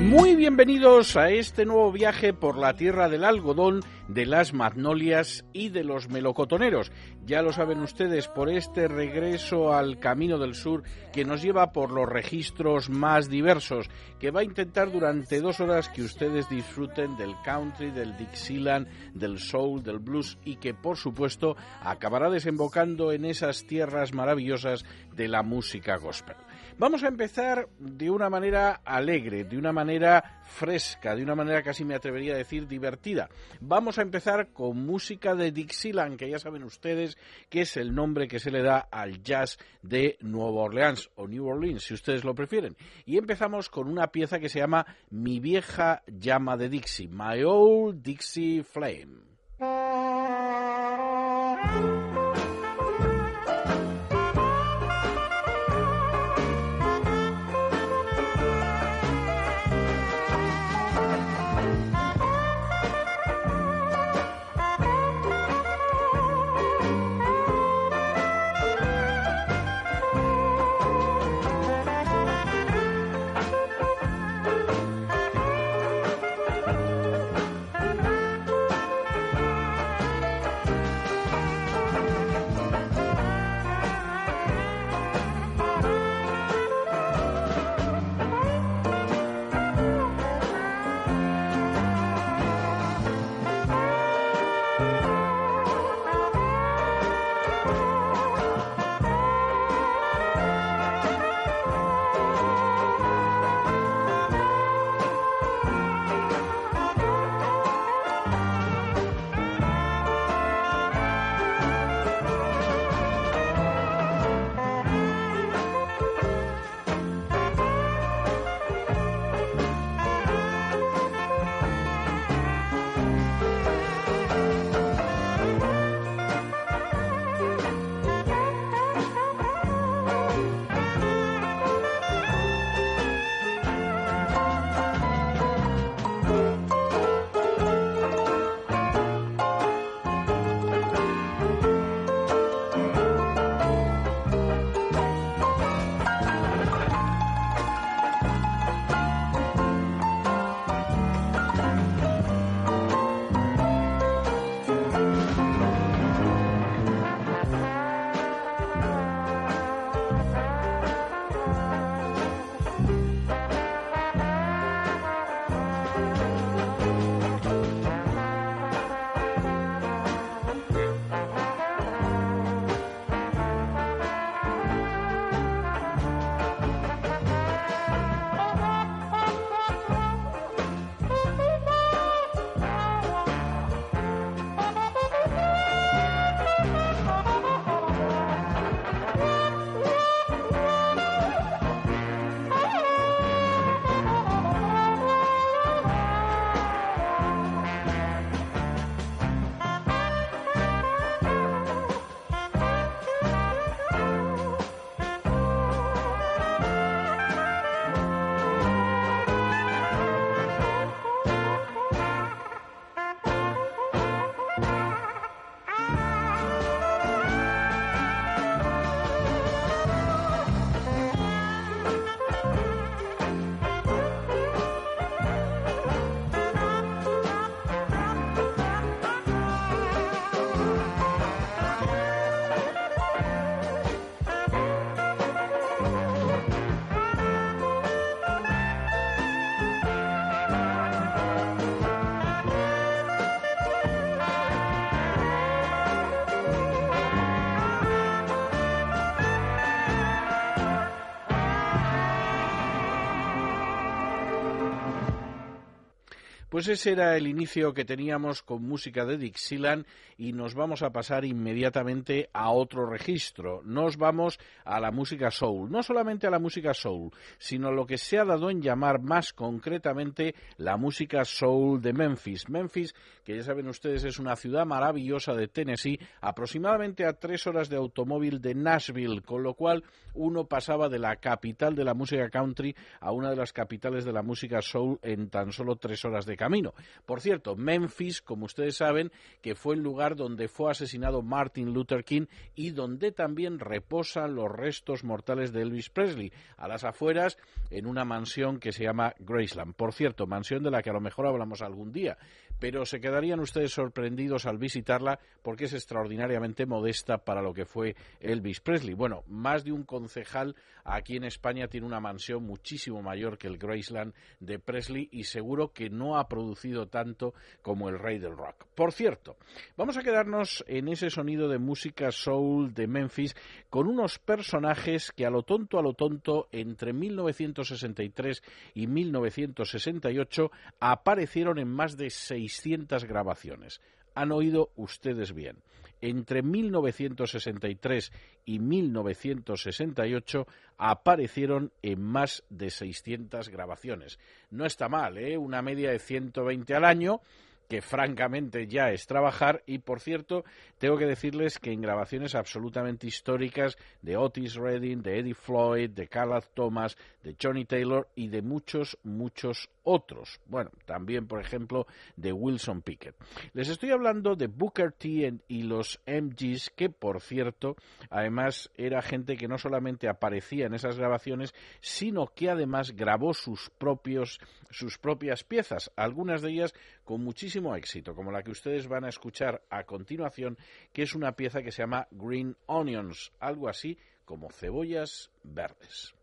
Muy bienvenidos a este nuevo viaje por la tierra del algodón, de las magnolias y de los melocotoneros. Ya lo saben ustedes por este regreso al Camino del Sur que nos lleva por los registros más diversos, que va a intentar durante dos horas que ustedes disfruten del country, del Dixieland, del soul, del blues y que por supuesto acabará desembocando en esas tierras maravillosas de la música gospel. Vamos a empezar de una manera alegre, de una manera fresca, de una manera casi me atrevería a decir divertida. Vamos a empezar con música de Dixieland, que ya saben ustedes que es el nombre que se le da al jazz de Nueva Orleans o New Orleans, si ustedes lo prefieren. Y empezamos con una pieza que se llama Mi vieja llama de Dixie, My Old Dixie Flame. Pues ese era el inicio que teníamos con música de Dixieland y nos vamos a pasar inmediatamente a otro registro. Nos vamos a la música soul. No solamente a la música soul, sino lo que se ha dado en llamar más concretamente la música soul de Memphis. Memphis, que ya saben ustedes, es una ciudad maravillosa de Tennessee, aproximadamente a tres horas de automóvil de Nashville, con lo cual uno pasaba de la capital de la música country a una de las capitales de la música soul en tan solo tres horas de camino. Por cierto, Memphis, como ustedes saben, que fue el lugar donde fue asesinado Martin Luther King y donde también reposan los restos mortales de Elvis Presley, a las afueras, en una mansión que se llama Graceland. Por cierto, mansión de la que a lo mejor hablamos algún día, pero se quedarían ustedes sorprendidos al visitarla porque es extraordinariamente modesta para lo que fue Elvis Presley. Bueno, más de un concejal aquí en España tiene una mansión muchísimo mayor que el Graceland de Presley y seguro que no ha producido tanto como el rey del rock. Por cierto, vamos a quedarnos en ese sonido de música soul de Memphis con unos personajes que a lo tonto a lo tonto entre 1963 y 1968 aparecieron en más de 600 grabaciones. Han oído ustedes bien. Entre 1963 y 1968 aparecieron en más de 600 grabaciones. No está mal, ¿eh? Una media de 120 al año que francamente ya es trabajar y por cierto tengo que decirles que en grabaciones absolutamente históricas de Otis Redding, de Eddie Floyd, de Carl Thomas, de Johnny Taylor y de muchos muchos otros. Bueno, también por ejemplo de Wilson Pickett. Les estoy hablando de Booker T y los MGs que por cierto además era gente que no solamente aparecía en esas grabaciones sino que además grabó sus propios sus propias piezas, algunas de ellas con muchísimo éxito, como la que ustedes van a escuchar a continuación, que es una pieza que se llama Green Onions, algo así como cebollas verdes.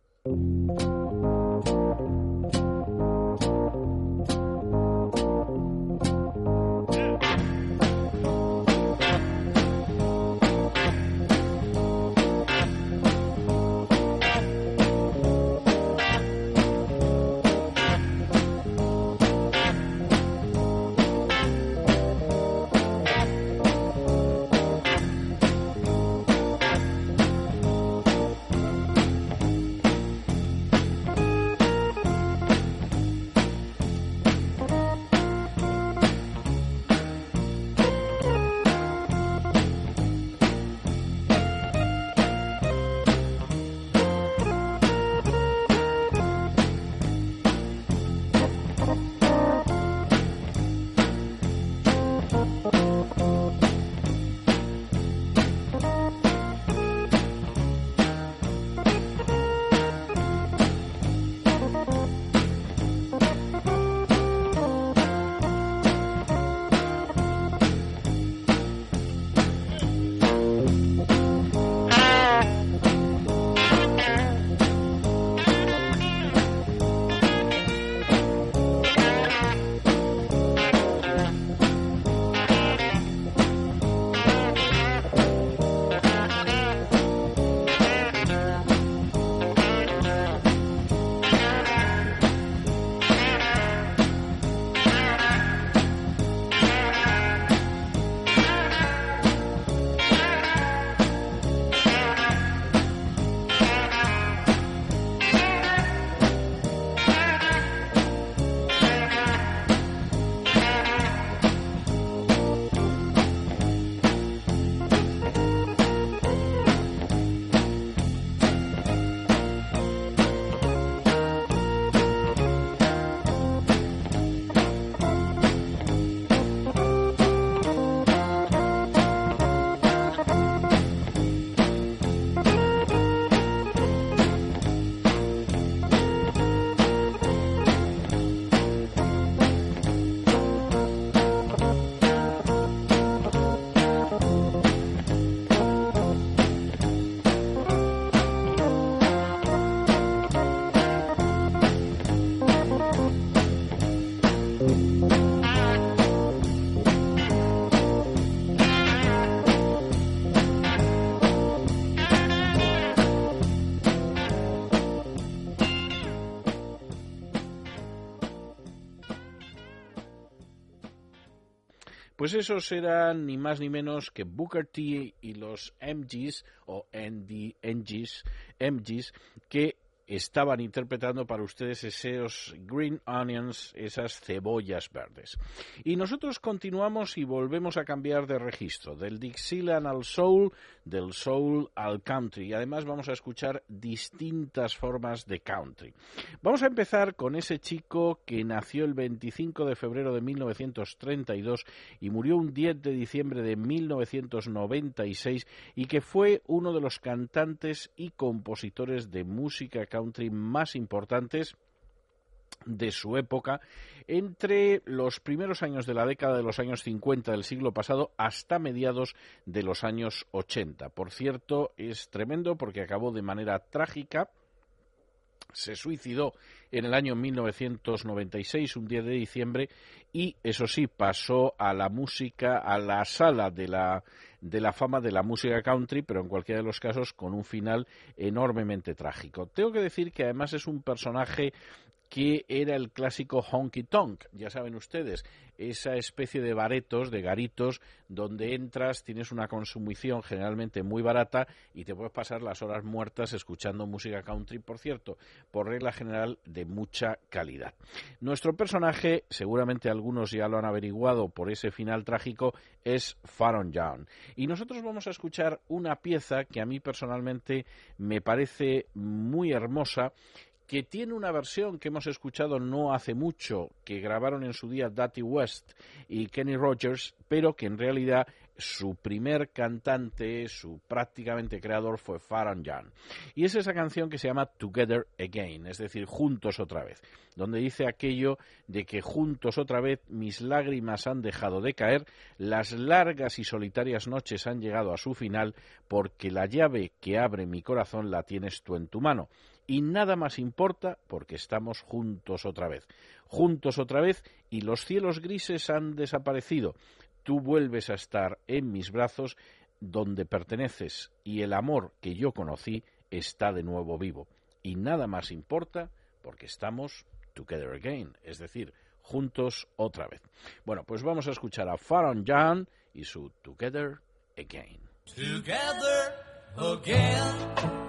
Pues esos eran ni más ni menos que Booker T y los MGs o NDNGs, MGs, que estaban interpretando para ustedes esos green onions, esas cebollas verdes. Y nosotros continuamos y volvemos a cambiar de registro, del Dixieland al soul, del soul al country. Y además vamos a escuchar distintas formas de country. Vamos a empezar con ese chico que nació el 25 de febrero de 1932 y murió un 10 de diciembre de 1996 y que fue uno de los cantantes y compositores de música country más importantes de su época entre los primeros años de la década de los años 50 del siglo pasado hasta mediados de los años 80. Por cierto, es tremendo porque acabó de manera trágica. Se suicidó en el año 1996, un 10 de diciembre, y eso sí, pasó a la música, a la sala de la, de la fama de la música country, pero en cualquiera de los casos con un final enormemente trágico. Tengo que decir que además es un personaje que era el clásico honky tonk, ya saben ustedes, esa especie de baretos, de garitos, donde entras, tienes una consumición generalmente muy barata y te puedes pasar las horas muertas escuchando música country, por cierto, por regla general de mucha calidad. Nuestro personaje, seguramente algunos ya lo han averiguado por ese final trágico, es Faron Young. Y nosotros vamos a escuchar una pieza que a mí personalmente me parece muy hermosa que tiene una versión que hemos escuchado no hace mucho, que grabaron en su día Dutty West y Kenny Rogers, pero que en realidad su primer cantante, su prácticamente creador fue Farron Young. Y es esa canción que se llama Together Again, es decir, juntos otra vez, donde dice aquello de que juntos otra vez mis lágrimas han dejado de caer, las largas y solitarias noches han llegado a su final, porque la llave que abre mi corazón la tienes tú en tu mano y nada más importa porque estamos juntos otra vez. Juntos otra vez y los cielos grises han desaparecido. Tú vuelves a estar en mis brazos donde perteneces y el amor que yo conocí está de nuevo vivo. Y nada más importa porque estamos together again, es decir, juntos otra vez. Bueno, pues vamos a escuchar a Faron John y su Together Again. Together again.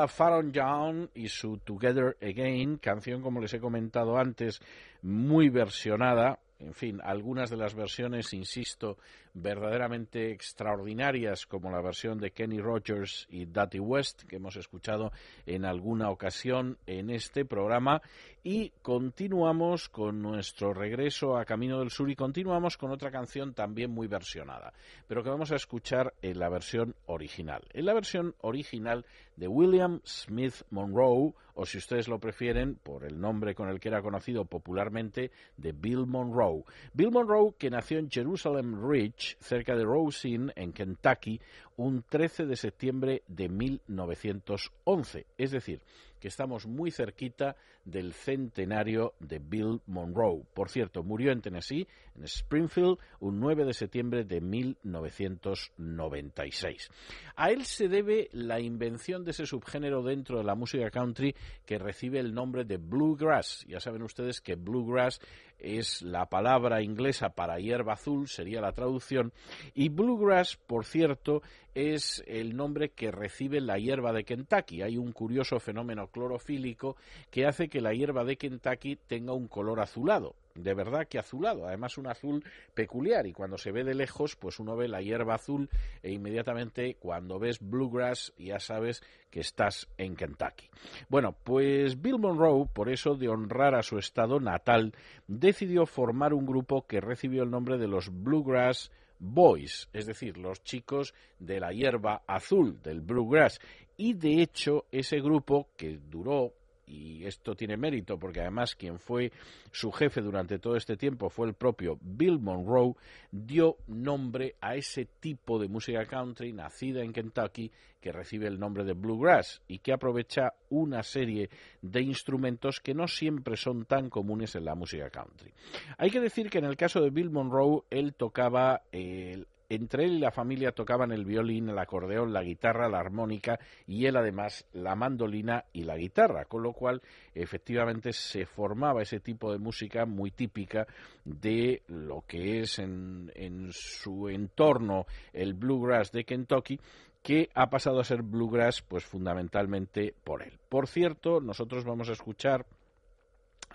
Era Faron Young y su Together Again, canción, como les he comentado antes, muy versionada. En fin, algunas de las versiones, insisto, verdaderamente extraordinarias como la versión de Kenny Rogers y Dutty West que hemos escuchado en alguna ocasión en este programa y continuamos con nuestro regreso a Camino del Sur y continuamos con otra canción también muy versionada, pero que vamos a escuchar en la versión original. En la versión original de William Smith Monroe, o si ustedes lo prefieren, por el nombre con el que era conocido popularmente, de Bill Monroe. Bill Monroe, que nació en Jerusalem Ridge, cerca de Rosine, en Kentucky, un 13 de septiembre de 1911. Es decir, que estamos muy cerquita del centenario de Bill Monroe. Por cierto, murió en Tennessee, en Springfield, un 9 de septiembre de 1996. A él se debe la invención de ese subgénero dentro de la música country que recibe el nombre de bluegrass. Ya saben ustedes que bluegrass es la palabra inglesa para hierba azul, sería la traducción, y bluegrass, por cierto, es el nombre que recibe la hierba de Kentucky. Hay un curioso fenómeno clorofílico que hace que la hierba de Kentucky tenga un color azulado de verdad que azulado, además un azul peculiar y cuando se ve de lejos pues uno ve la hierba azul e inmediatamente cuando ves bluegrass ya sabes que estás en Kentucky. Bueno, pues Bill Monroe, por eso de honrar a su estado natal, decidió formar un grupo que recibió el nombre de los Bluegrass Boys, es decir, los chicos de la hierba azul, del bluegrass. Y de hecho, ese grupo, que duró y esto tiene mérito porque además quien fue su jefe durante todo este tiempo fue el propio Bill Monroe, dio nombre a ese tipo de música country nacida en Kentucky que recibe el nombre de bluegrass y que aprovecha una serie de instrumentos que no siempre son tan comunes en la música country. Hay que decir que en el caso de Bill Monroe él tocaba el entre él y la familia tocaban el violín, el acordeón, la guitarra, la armónica y él además la mandolina y la guitarra, con lo cual efectivamente se formaba ese tipo de música muy típica de lo que es en, en su entorno el bluegrass de Kentucky que ha pasado a ser bluegrass pues fundamentalmente por él. Por cierto, nosotros vamos a escuchar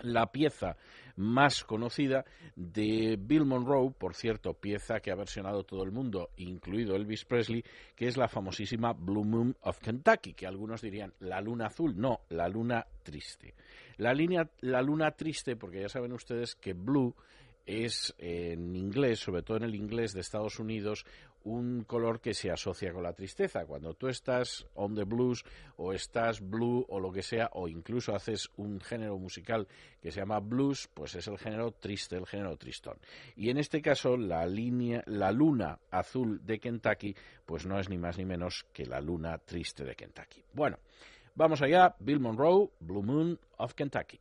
la pieza más conocida de Bill Monroe, por cierto, pieza que ha versionado todo el mundo, incluido Elvis Presley, que es la famosísima Blue Moon of Kentucky, que algunos dirían la luna azul, no, la luna triste. La, línea, la luna triste, porque ya saben ustedes que blue es en inglés, sobre todo en el inglés de Estados Unidos, un color que se asocia con la tristeza. Cuando tú estás on the blues o estás blue o lo que sea, o incluso haces un género musical que se llama blues, pues es el género triste, el género tristón. Y en este caso, la línea, la luna azul de Kentucky, pues no es ni más ni menos que la luna triste de Kentucky. Bueno, vamos allá. Bill Monroe, Blue Moon of Kentucky.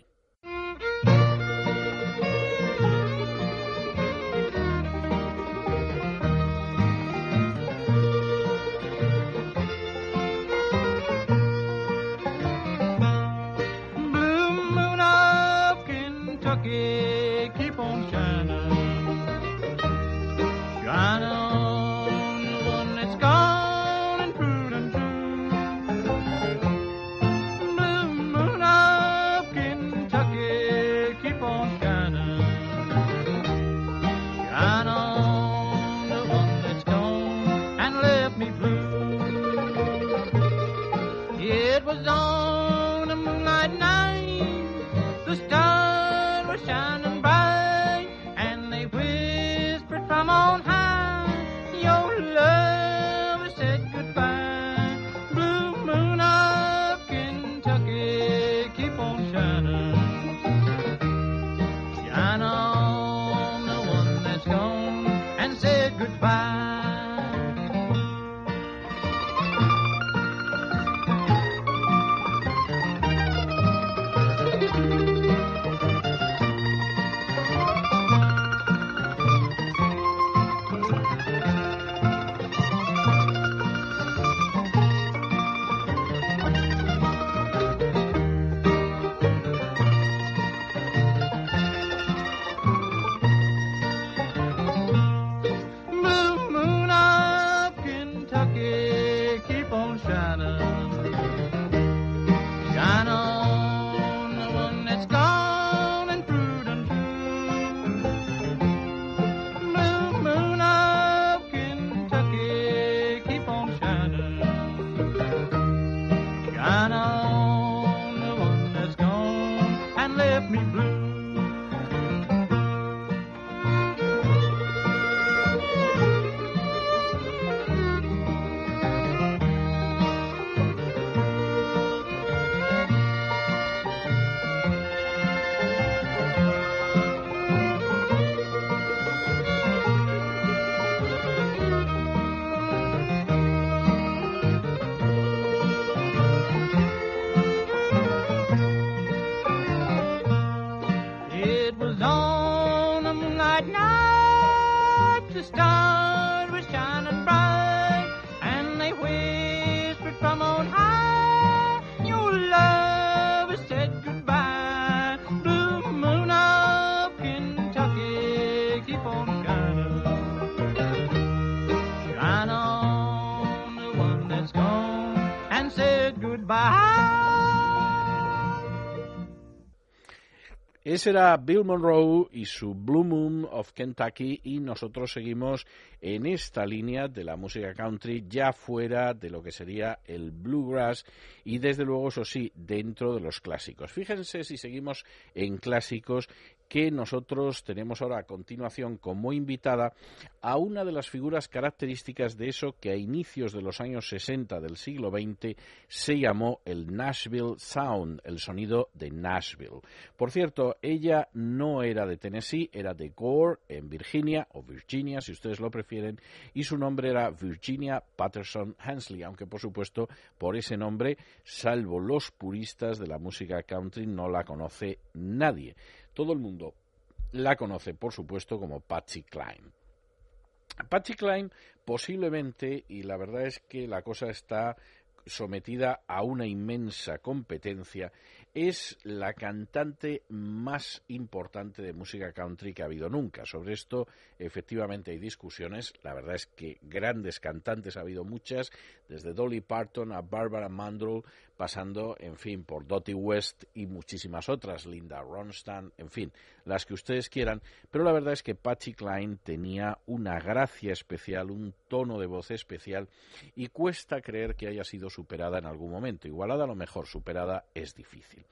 Ese era Bill Monroe y su Blue Moon of Kentucky y nosotros seguimos en esta línea de la música country ya fuera de lo que sería el bluegrass y desde luego eso sí dentro de los clásicos. Fíjense si seguimos en clásicos que nosotros tenemos ahora a continuación como invitada a una de las figuras características de eso que a inicios de los años 60 del siglo XX se llamó el Nashville Sound, el sonido de Nashville. Por cierto, ella no era de Tennessee, era de Gore, en Virginia, o Virginia, si ustedes lo prefieren, y su nombre era Virginia Patterson Hensley, aunque por supuesto por ese nombre, salvo los puristas de la música country, no la conoce nadie. Todo el mundo la conoce, por supuesto, como Patsy Cline. Patsy Cline posiblemente, y la verdad es que la cosa está sometida a una inmensa competencia, es la cantante más importante de música country que ha habido nunca. Sobre esto, efectivamente, hay discusiones. La verdad es que grandes cantantes ha habido muchas, desde Dolly Parton a Barbara Mandrell, pasando, en fin, por Dottie West y muchísimas otras, Linda Ronstadt, en fin, las que ustedes quieran. Pero la verdad es que Patsy Cline tenía una gracia especial, un tono de voz especial, y cuesta creer que haya sido superada en algún momento. Igualada a lo mejor, superada es difícil.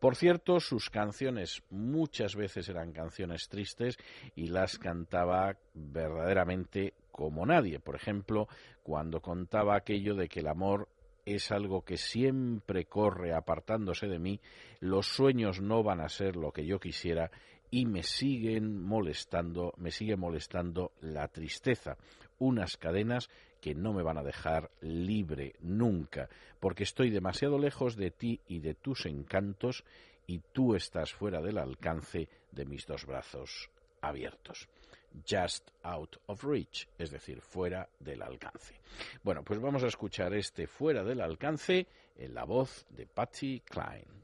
Por cierto, sus canciones muchas veces eran canciones tristes y las cantaba verdaderamente como nadie. Por ejemplo, cuando contaba aquello de que el amor es algo que siempre corre apartándose de mí, los sueños no van a ser lo que yo quisiera y me siguen molestando, me sigue molestando la tristeza, unas cadenas que no me van a dejar libre nunca, porque estoy demasiado lejos de ti y de tus encantos y tú estás fuera del alcance de mis dos brazos abiertos just out of reach, es decir, fuera del alcance. Bueno, pues vamos a escuchar este fuera del alcance en la voz de Patsy Cline.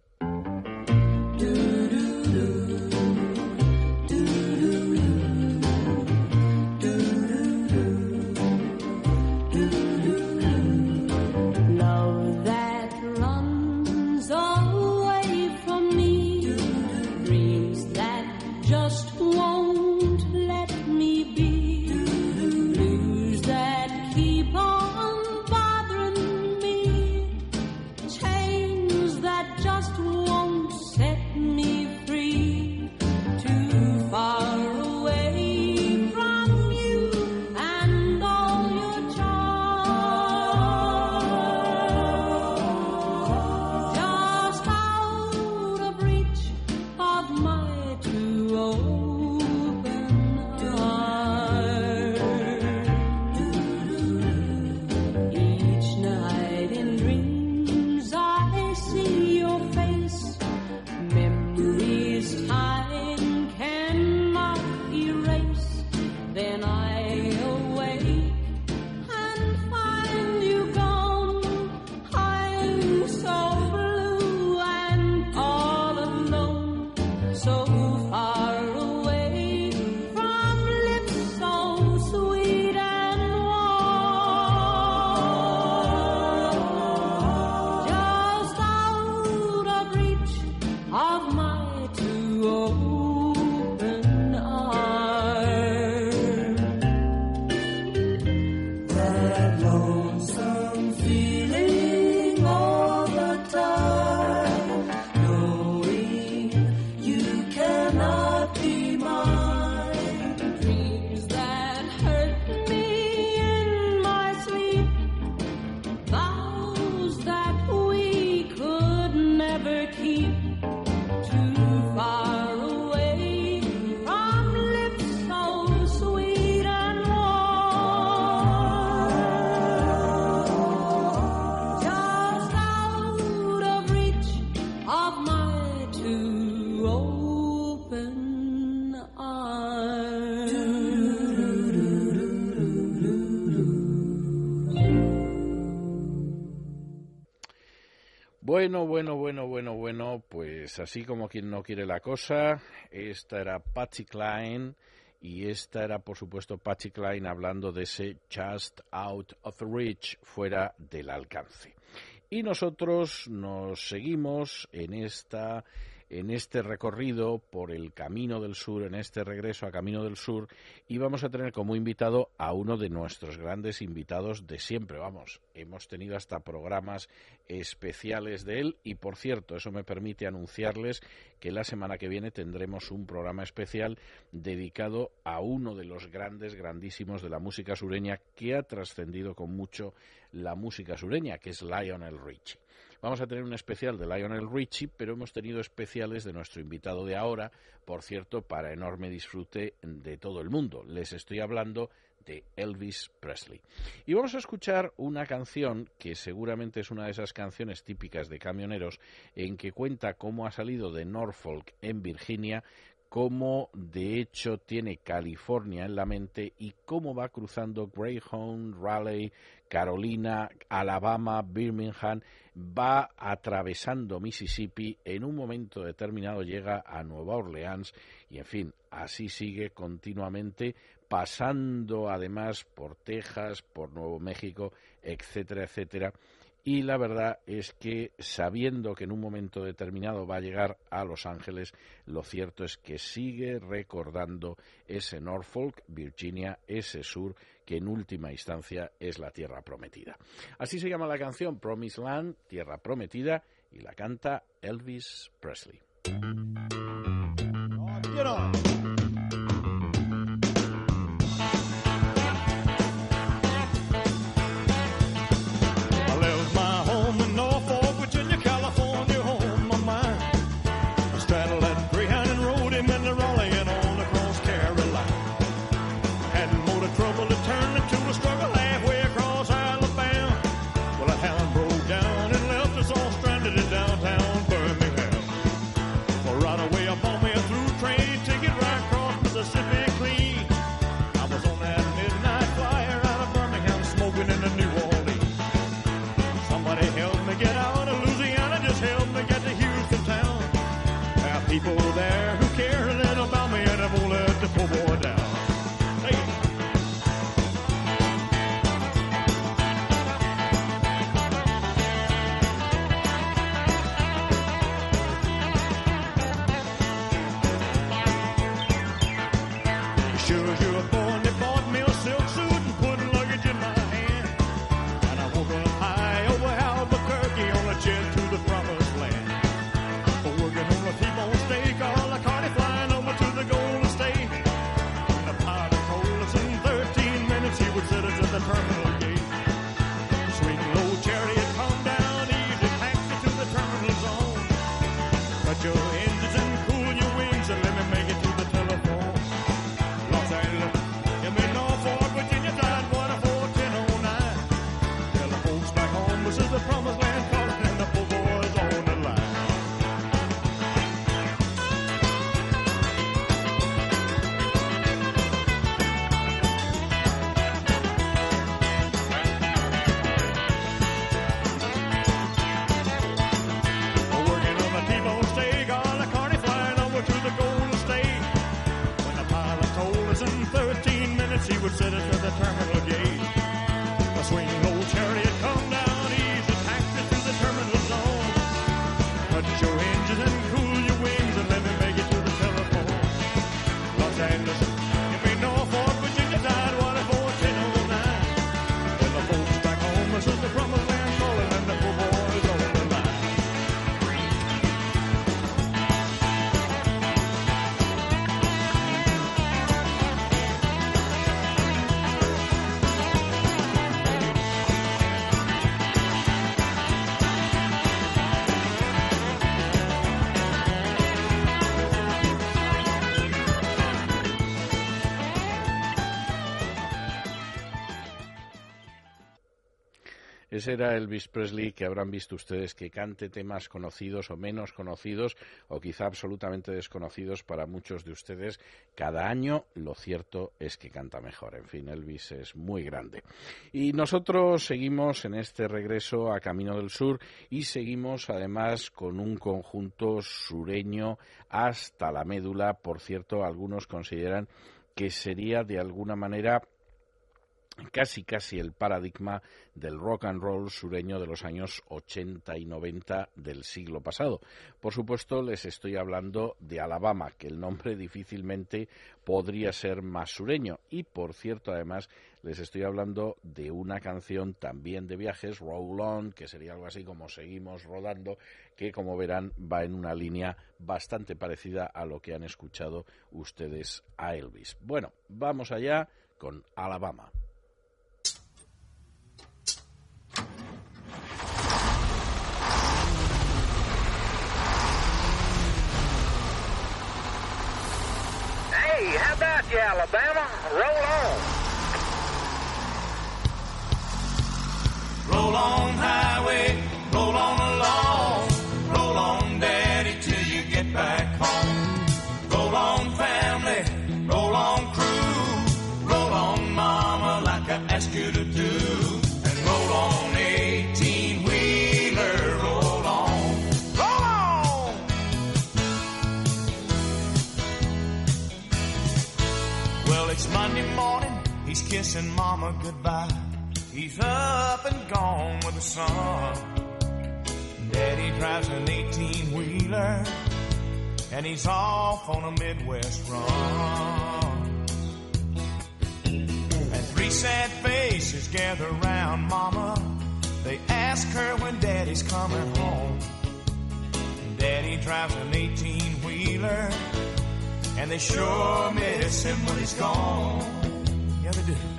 Bueno, bueno, bueno, bueno, bueno, pues así como quien no quiere la cosa, esta era Patsy Cline y esta era, por supuesto, Patsy Cline hablando de ese just out of reach, fuera del alcance. Y nosotros nos seguimos en esta en este recorrido por el Camino del Sur, en este regreso a Camino del Sur, y vamos a tener como invitado a uno de nuestros grandes invitados de siempre. Vamos, hemos tenido hasta programas especiales de él y, por cierto, eso me permite anunciarles que la semana que viene tendremos un programa especial dedicado a uno de los grandes, grandísimos de la música sureña que ha trascendido con mucho la música sureña, que es Lionel Richie. Vamos a tener un especial de Lionel Richie, pero hemos tenido especiales de nuestro invitado de ahora, por cierto, para enorme disfrute de todo el mundo. Les estoy hablando de Elvis Presley. Y vamos a escuchar una canción que seguramente es una de esas canciones típicas de camioneros en que cuenta cómo ha salido de Norfolk en Virginia cómo de hecho tiene California en la mente y cómo va cruzando Greyhound, Raleigh, Carolina, Alabama, Birmingham, va atravesando Mississippi, en un momento determinado llega a Nueva Orleans y en fin, así sigue continuamente pasando además por Texas, por Nuevo México, etcétera, etcétera. Y la verdad es que sabiendo que en un momento determinado va a llegar a Los Ángeles, lo cierto es que sigue recordando ese Norfolk, Virginia, ese sur que en última instancia es la tierra prometida. Así se llama la canción Promised Land, Tierra Prometida, y la canta Elvis Presley. Ese era Elvis Presley que habrán visto ustedes que cante temas conocidos o menos conocidos o quizá absolutamente desconocidos para muchos de ustedes cada año. Lo cierto es que canta mejor. En fin, Elvis es muy grande. Y nosotros seguimos en este regreso a Camino del Sur y seguimos además con un conjunto sureño hasta la médula. Por cierto, algunos consideran que sería de alguna manera casi casi el paradigma del rock and roll sureño de los años 80 y 90 del siglo pasado. Por supuesto, les estoy hablando de Alabama, que el nombre difícilmente podría ser más sureño. Y, por cierto, además, les estoy hablando de una canción también de viajes, Roll On, que sería algo así como Seguimos rodando, que, como verán, va en una línea bastante parecida a lo que han escuchado ustedes a Elvis. Bueno, vamos allá con Alabama. How about you, Alabama? Roll on. Roll on highway, kissing mama goodbye. He's up and gone with the sun. Daddy drives an 18 wheeler, and he's off on a Midwest run. And three sad faces gather round Mama. They ask her when Daddy's coming home. Daddy drives an 18 wheeler, and they sure miss him when he's gone. Yeah, they do.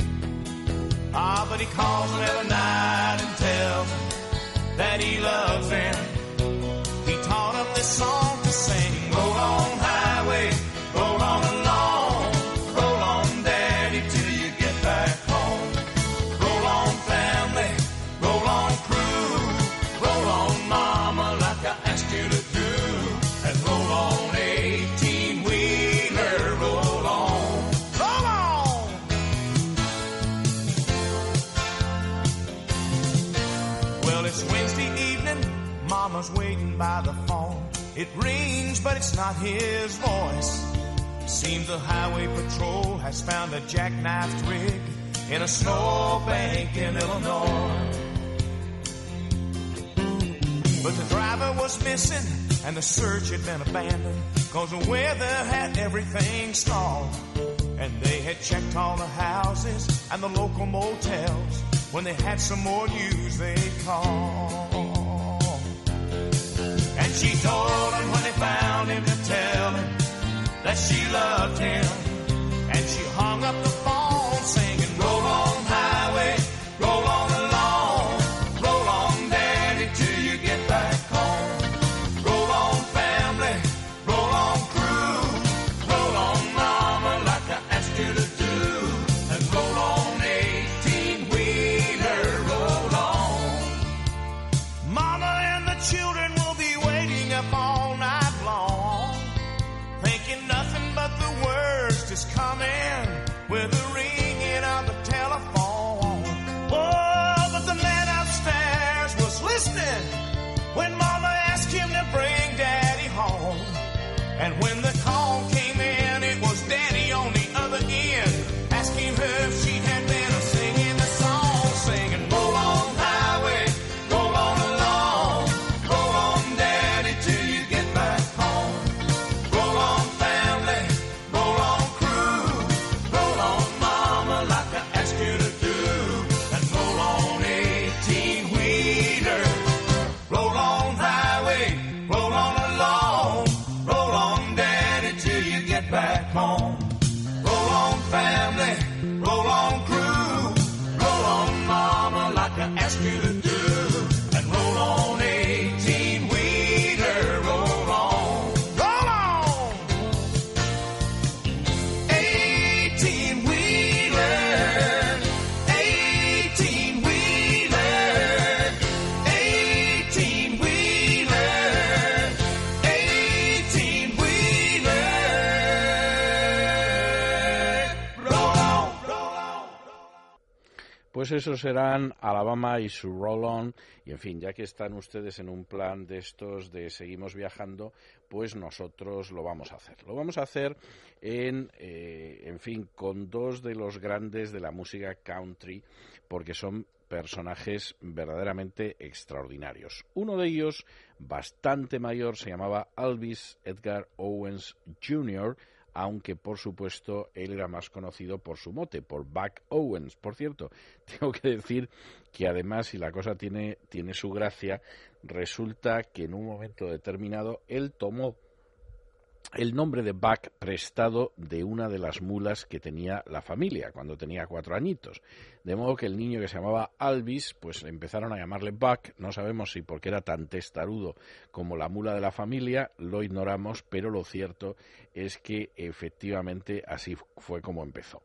Ah, but he calls them every night and tells them that he loves them. He taught them this song to sing. Roll on By the phone. It rings, but it's not his voice. Seems the highway patrol has found a jackknifed rig in a snowbank in Illinois. But the driver was missing and the search had been abandoned cause the weather had everything stalled. And they had checked all the houses and the local motels. When they had some more news, they called. She told him when they found him to tell him that she loved him. Pues esos serán Alabama y su Roll On. Y en fin, ya que están ustedes en un plan de estos de seguimos viajando, pues nosotros lo vamos a hacer. Lo vamos a hacer en, eh, en fin, con dos de los grandes de la música country, porque son personajes verdaderamente extraordinarios. Uno de ellos, bastante mayor, se llamaba Alvis Edgar Owens Jr., aunque por supuesto él era más conocido por su mote, por Buck Owens. Por cierto, tengo que decir que además, si la cosa tiene, tiene su gracia, resulta que en un momento determinado él tomó el nombre de Buck prestado de una de las mulas que tenía la familia cuando tenía cuatro añitos. De modo que el niño que se llamaba Alvis, pues empezaron a llamarle Buck, no sabemos si porque era tan testarudo como la mula de la familia, lo ignoramos, pero lo cierto es que efectivamente así fue como empezó.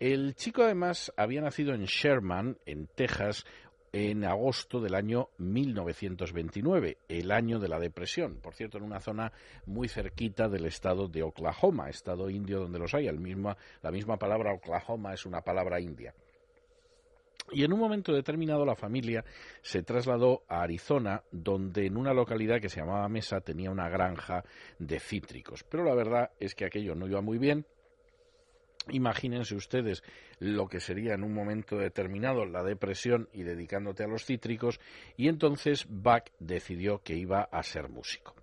El chico además había nacido en Sherman, en Texas, en agosto del año 1929, el año de la depresión, por cierto, en una zona muy cerquita del estado de Oklahoma, estado indio donde los hay. El misma, la misma palabra Oklahoma es una palabra india. Y en un momento determinado la familia se trasladó a Arizona, donde en una localidad que se llamaba Mesa tenía una granja de cítricos. Pero la verdad es que aquello no iba muy bien Imagínense ustedes lo que sería en un momento determinado la depresión y dedicándote a los cítricos, y entonces Bach decidió que iba a ser músico.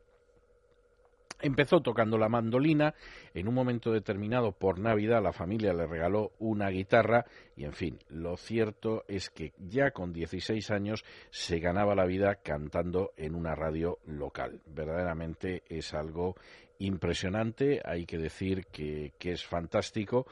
Empezó tocando la mandolina, en un momento determinado por Navidad la familia le regaló una guitarra y en fin, lo cierto es que ya con 16 años se ganaba la vida cantando en una radio local. Verdaderamente es algo impresionante, hay que decir que, es fantástico.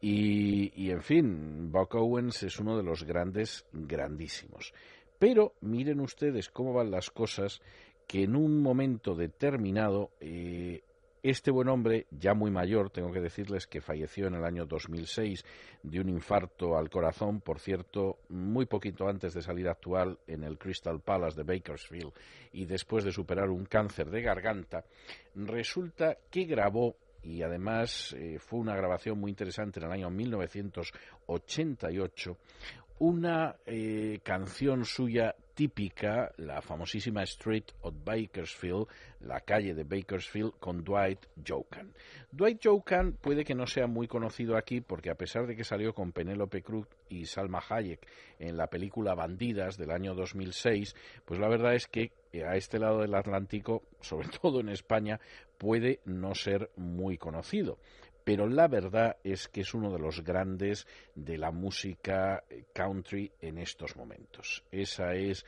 Y, y, en fin, Buck Owens es uno de los grandes, grandísimos. Pero miren ustedes cómo van las cosas, que en un momento determinado eh, este buen hombre, ya muy mayor, tengo que decirles que falleció en el año 2006 de un infarto al corazón, por cierto, muy poquito antes de salir actual en el Crystal Palace de Bakersfield y después de superar un cáncer de garganta, resulta que grabó y además eh, fue una grabación muy interesante en el año 1988 una eh, canción suya típica, la famosísima Street of Bakersfield, la calle de Bakersfield, con Dwight Jokan. Dwight Jokan puede que no sea muy conocido aquí porque a pesar de que salió con Penélope Cruz y Salma Hayek en la película Bandidas del año 2006, pues la verdad es que a este lado del Atlántico, sobre todo en España, puede no ser muy conocido pero la verdad es que es uno de los grandes de la música country en estos momentos. Esa es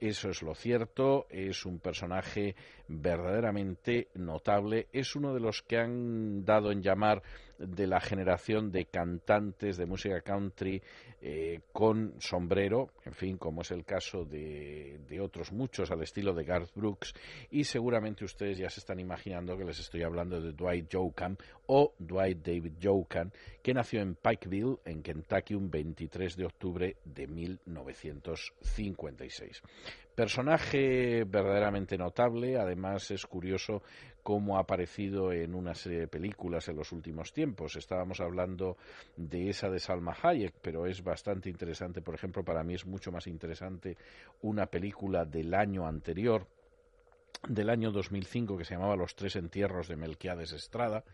eso es lo cierto, es un personaje verdaderamente notable, es uno de los que han dado en llamar de la generación de cantantes de música country eh, con sombrero, en fin, como es el caso de, de, otros muchos al estilo de Garth Brooks, y seguramente ustedes ya se están imaginando que les estoy hablando de Dwight Jokan o Dwight David Jokan, que nació en Pikeville, en Kentucky, un 23 de octubre de 1956. Personaje verdaderamente notable, además es curioso cómo ha aparecido en una serie de películas en los últimos tiempos. Estábamos hablando de esa de Salma Hayek, pero es bastante interesante, por ejemplo, para mí es mucho más interesante una película del año anterior del año 2005 que se llamaba Los tres entierros de Melquiades Estrada,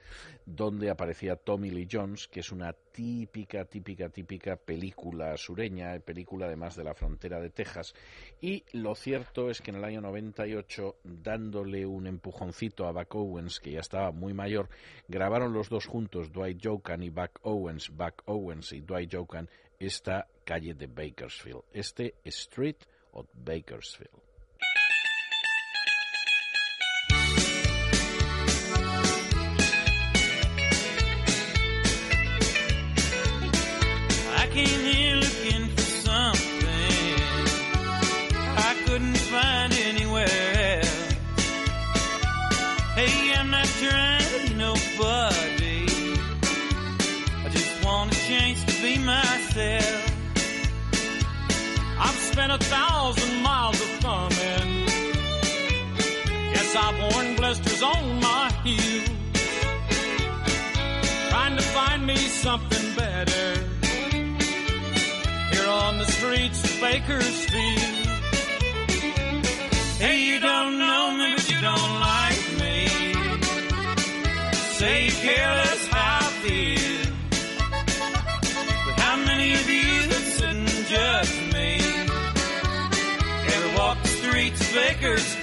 donde aparecía Tommy Lee Jones, que es una típica, típica, típica película sureña, película además de la frontera de Texas. Y lo cierto es que en el año 98, dándole un empujoncito a Buck Owens, que ya estaba muy mayor, grabaron los dos juntos, Dwight Jokan y Buck Owens, Buck Owens y Dwight Jokan, esta calle de Bakersfield, este Street of Bakersfield. Spent a thousand miles of thumbing. Yes, I've worn blisters on my heels. Trying to find me something better Here on the streets of Bakersfield. Hey, you don't know Lakers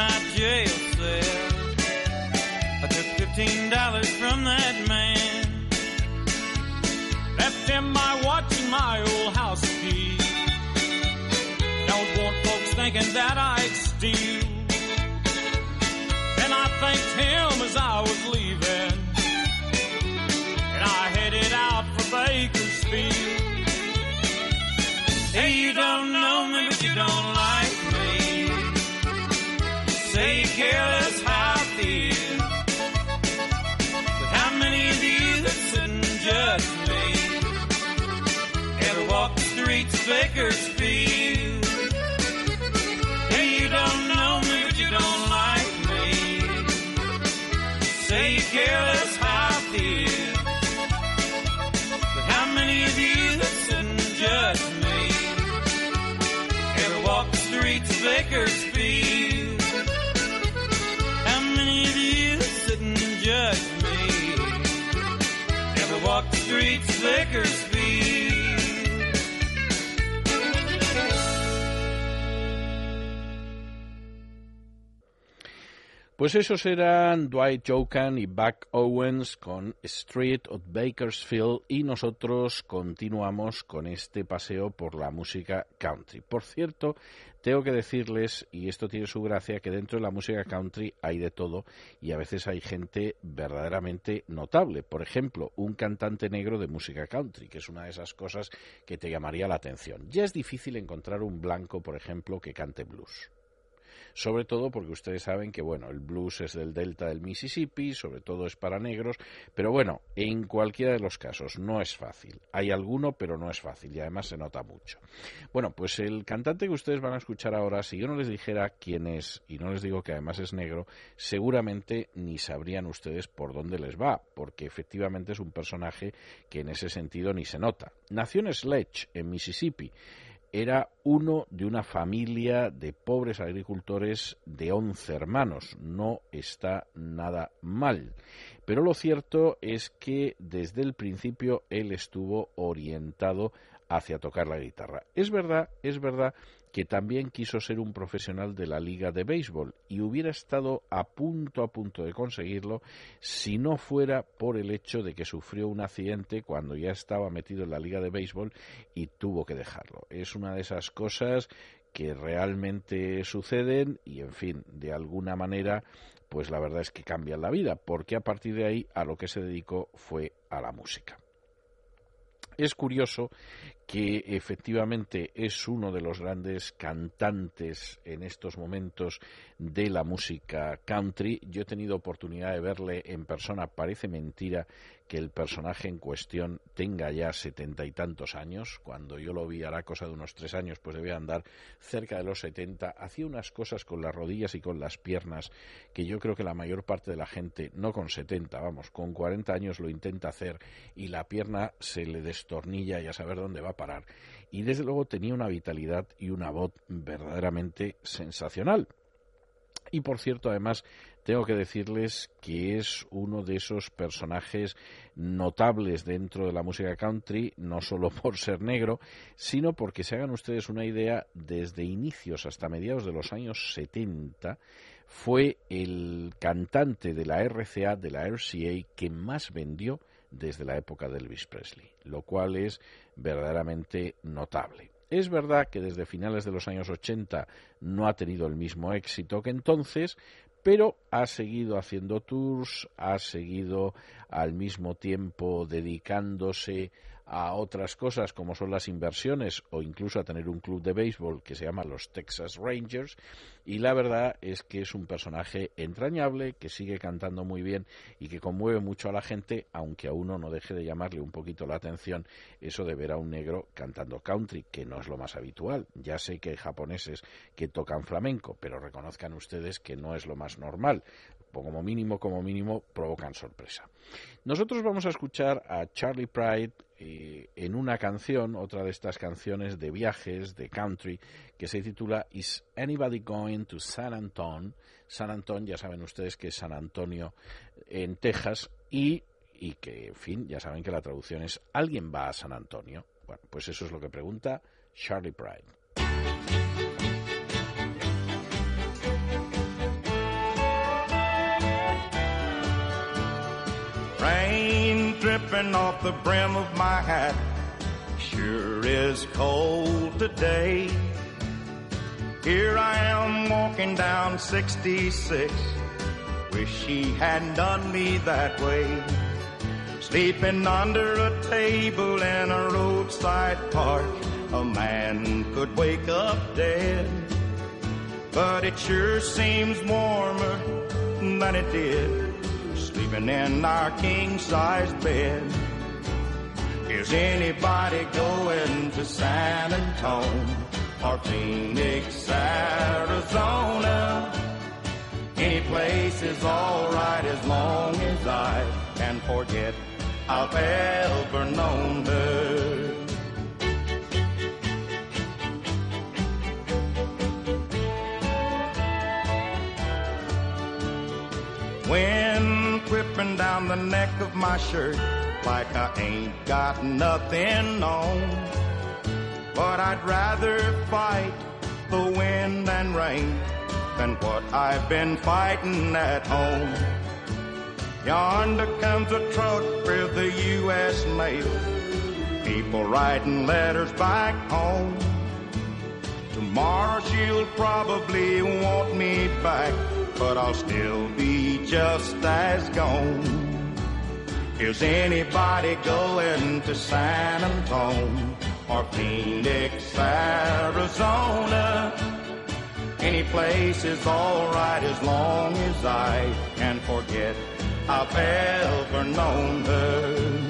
my jail cell. I took fifteen dollars from that man. Left him my watch watching my old house key. Don't want folks thinking that I'd steal. Then I thanked him as I was leaving. Bakersfield? Hey, you don't know me, but you don't like me. Say you care less how I feel. But how many of you that sit and judge me ever walk the streets of Bakersfield? How many of you that sit and judge me ever walk the streets of Bakersfield? Pues esos eran Dwight Jokan y Buck Owens con Street of Bakersfield y nosotros continuamos con este paseo por la música country. Por cierto, tengo que decirles, y esto tiene su gracia, que dentro de la música country hay de todo y a veces hay gente verdaderamente notable. Por ejemplo, un cantante negro de música country, que es una de esas cosas que te llamaría la atención. Ya es difícil encontrar un blanco, por ejemplo, que cante blues sobre todo porque ustedes saben que bueno, el blues es del delta del Mississippi, sobre todo es para negros, pero bueno, en cualquiera de los casos no es fácil. Hay alguno, pero no es fácil y además se nota mucho. Bueno, pues el cantante que ustedes van a escuchar ahora, si yo no les dijera quién es y no les digo que además es negro, seguramente ni sabrían ustedes por dónde les va, porque efectivamente es un personaje que en ese sentido ni se nota. Nació en Sledge, en Mississippi era uno de una familia de pobres agricultores de once hermanos. No está nada mal. Pero lo cierto es que desde el principio él estuvo orientado hacia tocar la guitarra. Es verdad, es verdad que también quiso ser un profesional de la liga de béisbol y hubiera estado a punto a punto de conseguirlo si no fuera por el hecho de que sufrió un accidente cuando ya estaba metido en la liga de béisbol y tuvo que dejarlo. Es una de esas cosas que realmente suceden y en fin, de alguna manera pues la verdad es que cambian la vida, porque a partir de ahí a lo que se dedicó fue a la música. Es curioso que efectivamente es uno de los grandes cantantes en estos momentos de la música country. Yo he tenido oportunidad de verle en persona, parece mentira que el personaje en cuestión tenga ya setenta y tantos años. Cuando yo lo vi hará cosa de unos tres años, pues debía andar cerca de los setenta. Hacía unas cosas con las rodillas y con las piernas que yo creo que la mayor parte de la gente, no con setenta, vamos, con cuarenta años lo intenta hacer y la pierna se le destornilla y a saber dónde va a parar. Y desde luego tenía una vitalidad y una voz verdaderamente sensacional. Y por cierto, además, tengo que decirles que es uno de esos personajes notables dentro de la música country, no solo por ser negro, sino porque se hagan ustedes una idea, desde inicios hasta mediados de los años 70, fue el cantante de la RCA, de la RCA, que más vendió desde la época de Elvis Presley, lo cual es verdaderamente notable. Es verdad que desde finales de los años 80 no ha tenido el mismo éxito que entonces, pero ha seguido haciendo tours, ha seguido al mismo tiempo dedicándose a otras cosas como son las inversiones o incluso a tener un club de béisbol que se llama los Texas Rangers. Y la verdad es que es un personaje entrañable que sigue cantando muy bien y que conmueve mucho a la gente aunque a uno no deje de llamarle un poquito la atención eso de ver a un negro cantando country que no es lo más habitual. Ya sé que hay japoneses que tocan flamenco pero reconozcan ustedes que no es lo más normal. Como mínimo, como mínimo, provocan sorpresa. Nosotros vamos a escuchar a Charlie Pride eh, en una canción, otra de estas canciones de viajes, de country, que se titula Is Anybody Going to San Antonio? San Antonio, ya saben ustedes que es San Antonio en Texas y, y que, en fin, ya saben que la traducción es ¿Alguien va a San Antonio? Bueno, pues eso es lo que pregunta Charlie Pride. Dripping off the brim of my hat. Sure is cold today. Here I am walking down 66. Wish she hadn't done me that way. Sleeping under a table in a roadside park. A man could wake up dead. But it sure seems warmer than it did sleeping in our king-size bed. Is anybody going to San Antonio or Phoenix, Arizona? Any place is alright as long as I can forget I've ever known her. Wind whipping down the neck of my shirt like I ain't got nothing on. But I'd rather fight the wind and rain than what I've been fighting at home. Yonder comes a truck with the U.S. mail. People writing letters back home. Tomorrow she'll probably want me back, but I'll still be just as gone. Is anybody going to San Antonio or Phoenix, Arizona? Any place is alright as long as I can forget I've ever known her.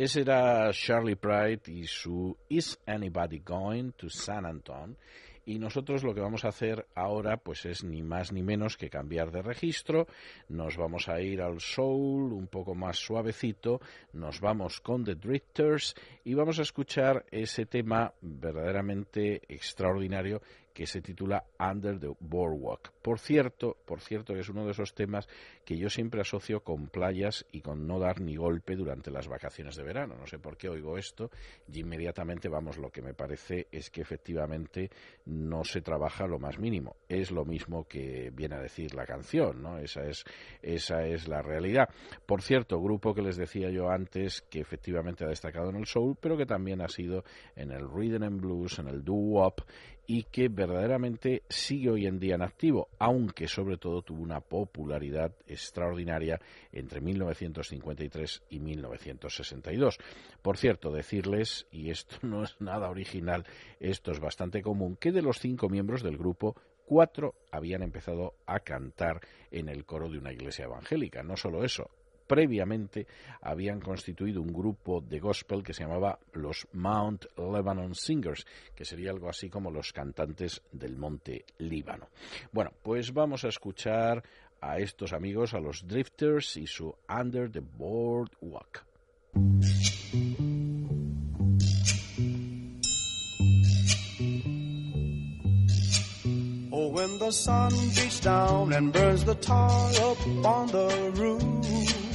Ese era Charlie Pride y su Is Anybody Going to San Antonio? Y nosotros lo que vamos a hacer ahora pues es ni más ni menos que cambiar de registro, nos vamos a ir al soul un poco más suavecito, nos vamos con The Drifters y vamos a escuchar ese tema verdaderamente extraordinario que se titula Under the Boardwalk. Por cierto, por cierto es uno de esos temas que yo siempre asocio con playas y con no dar ni golpe durante las vacaciones de verano. No sé por qué oigo esto y inmediatamente, vamos, lo que me parece es que efectivamente no se trabaja lo más mínimo. Es lo mismo que viene a decir la canción, ¿no? Esa es, esa es la realidad. Por cierto, grupo que les decía yo antes que efectivamente ha destacado en el soul, pero que también ha sido en el rhythm and blues, en el doo-wop y que verdaderamente sigue hoy en día en activo, aunque sobre todo tuvo una popularidad extraordinaria entre 1953 y 1962. Por cierto, decirles, y esto no es nada original, esto es bastante común, que de los cinco miembros del grupo, cuatro habían empezado a cantar en el coro de una iglesia evangélica. No solo eso, previamente habían constituido un grupo de gospel que se llamaba los Mount Lebanon Singers, que sería algo así como los cantantes del monte Líbano. Bueno, pues vamos a escuchar a estos amigos, a los Drifters y su Under the Boardwalk. Oh, when the sun beats down and burns the tar the roof.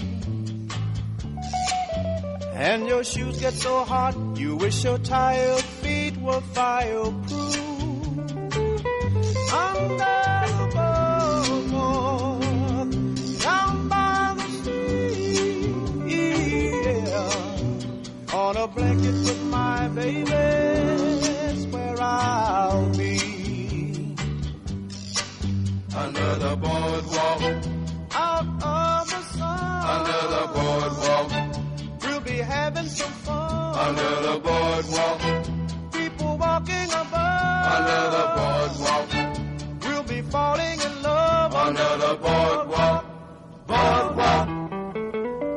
And your shoes get so hot, you wish your tired feet were fireproof. Under the boardwalk, down by the sea, yeah. On a blanket with my baby's where I'll be. Under the boardwalk, having some fun. under the boardwalk, People walking above, under the boardwalk, we'll be falling in love. under the boardwalk, boardwalk.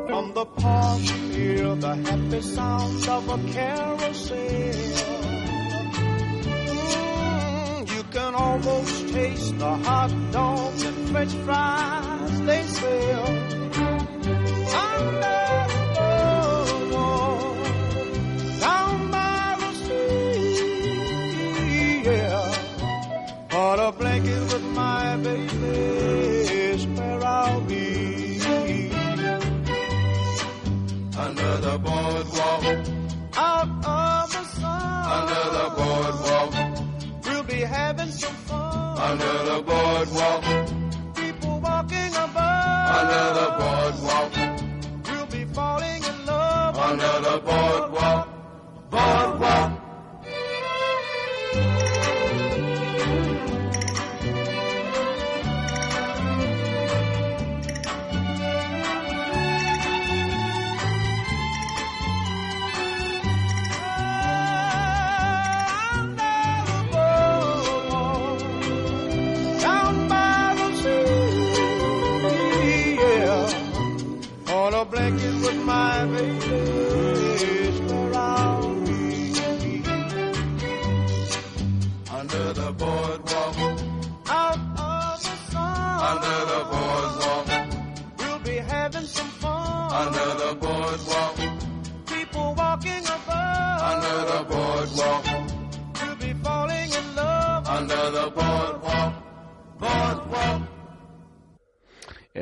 From the park, you hear the happy sound of a carousel. Mm, you can almost taste the hot dogs and french fries they sell. Under baby is where I'll be. Under the boardwalk, out of the sun. under the boardwalk, We'll be having some fun. under the boardwalk,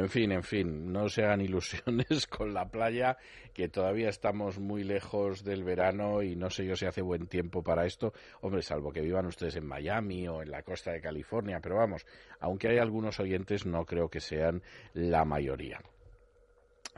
En fin, en fin, no se hagan ilusiones con la playa, que todavía estamos muy lejos del verano y no sé yo si hace buen tiempo para esto. Hombre, salvo que vivan ustedes en Miami o en la costa de California, pero vamos, aunque hay algunos oyentes, no creo que sean la mayoría.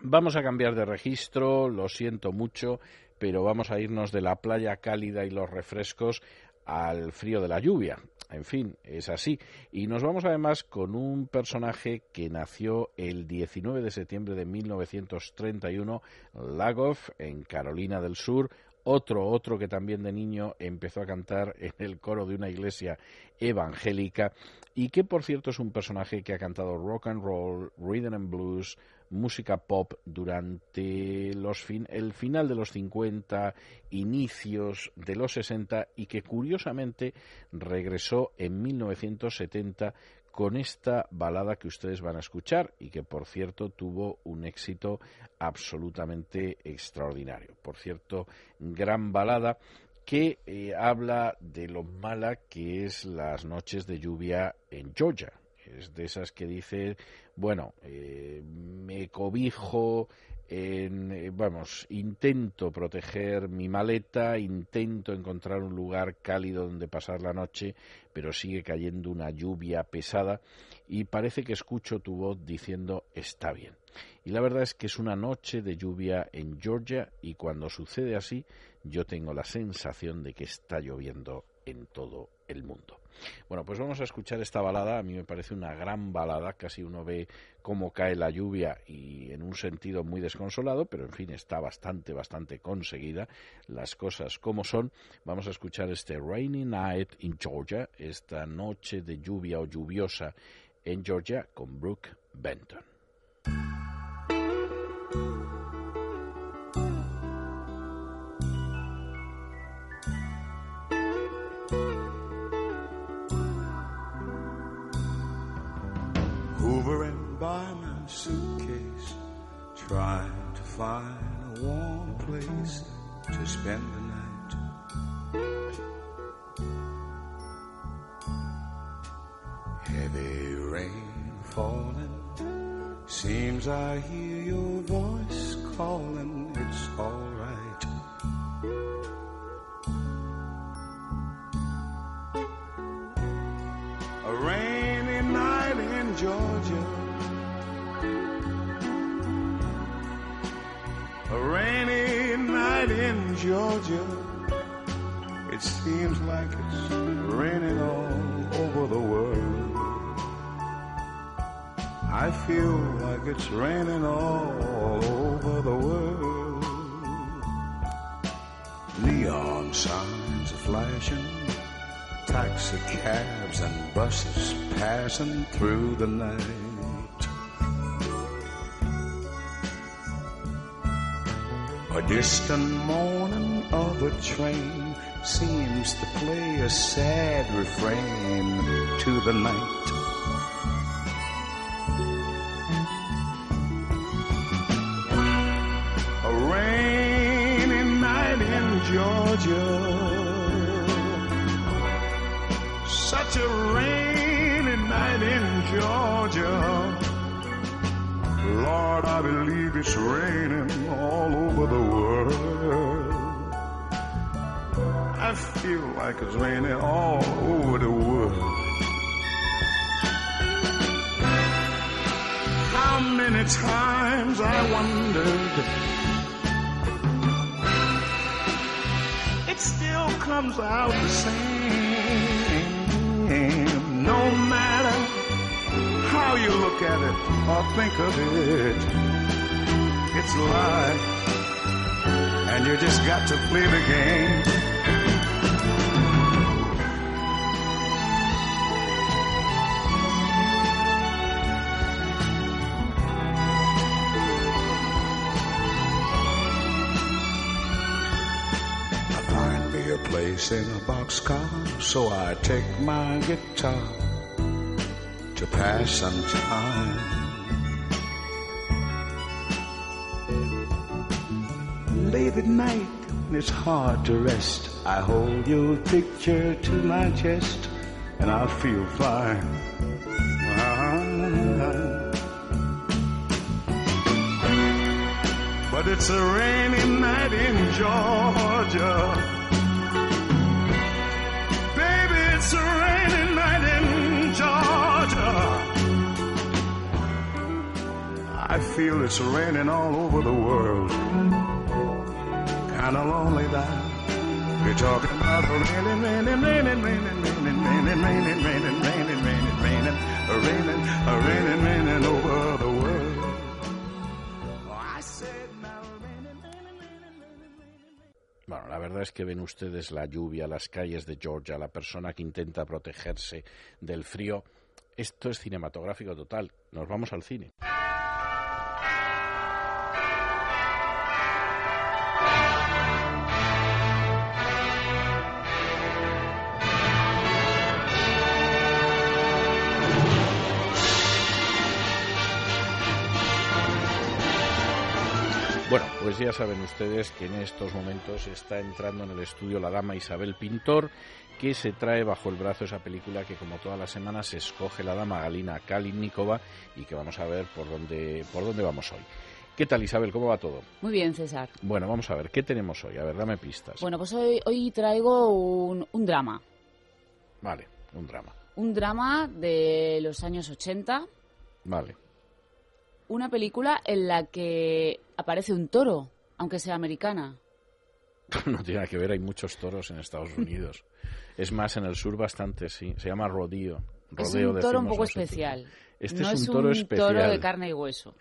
Vamos a cambiar de registro, lo siento mucho, pero vamos a irnos de la playa cálida y los refrescos al frío de la lluvia. En fin, es así. Y nos vamos además con un personaje que nació el 19 de septiembre de 1931, Lagoff, en Carolina del Sur. Otro, otro que también de niño empezó a cantar en el coro de una iglesia evangélica y que por cierto es un personaje que ha cantado rock and roll, rhythm and blues, música pop durante los fin- el final de los 50, inicios de los 60 y que curiosamente regresó en 1970 con esta balada que ustedes van a escuchar y que por cierto tuvo un éxito absolutamente extraordinario. Por cierto, gran balada que eh, habla de lo mala que es las noches de lluvia en Georgia. Es de esas que dice, bueno, eh, me cobijo, en, eh, vamos, intento proteger mi maleta, intento encontrar un lugar cálido donde pasar la noche, pero sigue cayendo una lluvia pesada y parece que escucho tu voz diciendo está bien. Y la verdad es que es una noche de lluvia en Georgia y cuando sucede así yo tengo la sensación de que está lloviendo en todo el mundo. Bueno, pues vamos a escuchar esta balada. A mí me parece una gran balada. Casi uno ve cómo cae la lluvia y en un sentido muy desconsolado, pero en fin, está bastante, bastante conseguida. Las cosas como son. Vamos a escuchar este Rainy Night in Georgia, esta noche de lluvia o lluviosa en Georgia con Brooke Benton. Find a warm place to spend the night. Heavy rain falling, seems I hear your voice calling. In Georgia. It seems like it's raining all over the world. I feel like it's raining all over the world. Neon signs are flashing, taxi cabs and buses passing through the night. A distant moaning of a train seems to play a sad refrain to the night. A rainy night in Georgia. Such a rainy night in Georgia. Lord, I believe it's raining all over the world. I feel like it's raining all over the world. How many times I wondered it still comes out the same. No matter how you look at it or think of it, it's life. And you just got to play the game. I find me a place in a boxcar, so I take my guitar to pass some time. Late at night, it's hard to rest. I hold your picture to my chest, and I feel fine. But it's a rainy night in Georgia. Baby, it's a rainy night in Georgia. I feel it's raining all over the world. Kinda lonely now. You're talking about raining, raining, raining, raining, raining, raining, raining, raining, raining, raining, raining, raining, raining, raining over the world. Bueno, la verdad es que ven ustedes la lluvia, las calles de Georgia, la persona que intenta protegerse del frío. Esto es cinematográfico total. Nos vamos al cine. Bueno, pues ya saben ustedes que en estos momentos está entrando en el estudio la dama Isabel Pintor, que se trae bajo el brazo esa película que como todas las semanas escoge la dama Galina Kalinnikova y que vamos a ver por dónde, por dónde vamos hoy. ¿Qué tal Isabel? ¿Cómo va todo? Muy bien, César. Bueno, vamos a ver, ¿qué tenemos hoy? A ver, dame pistas. Bueno, pues hoy, hoy traigo un, un drama. Vale, un drama. Un drama de los años 80. Vale. Una película en la que aparece un toro, aunque sea americana. No tiene nada que ver, hay muchos toros en Estados Unidos. es más, en el sur bastante, sí. Se llama rodeo. es rodeo un toro un poco nosotros. especial. Este no es un toro especial. toro de carne y hueso.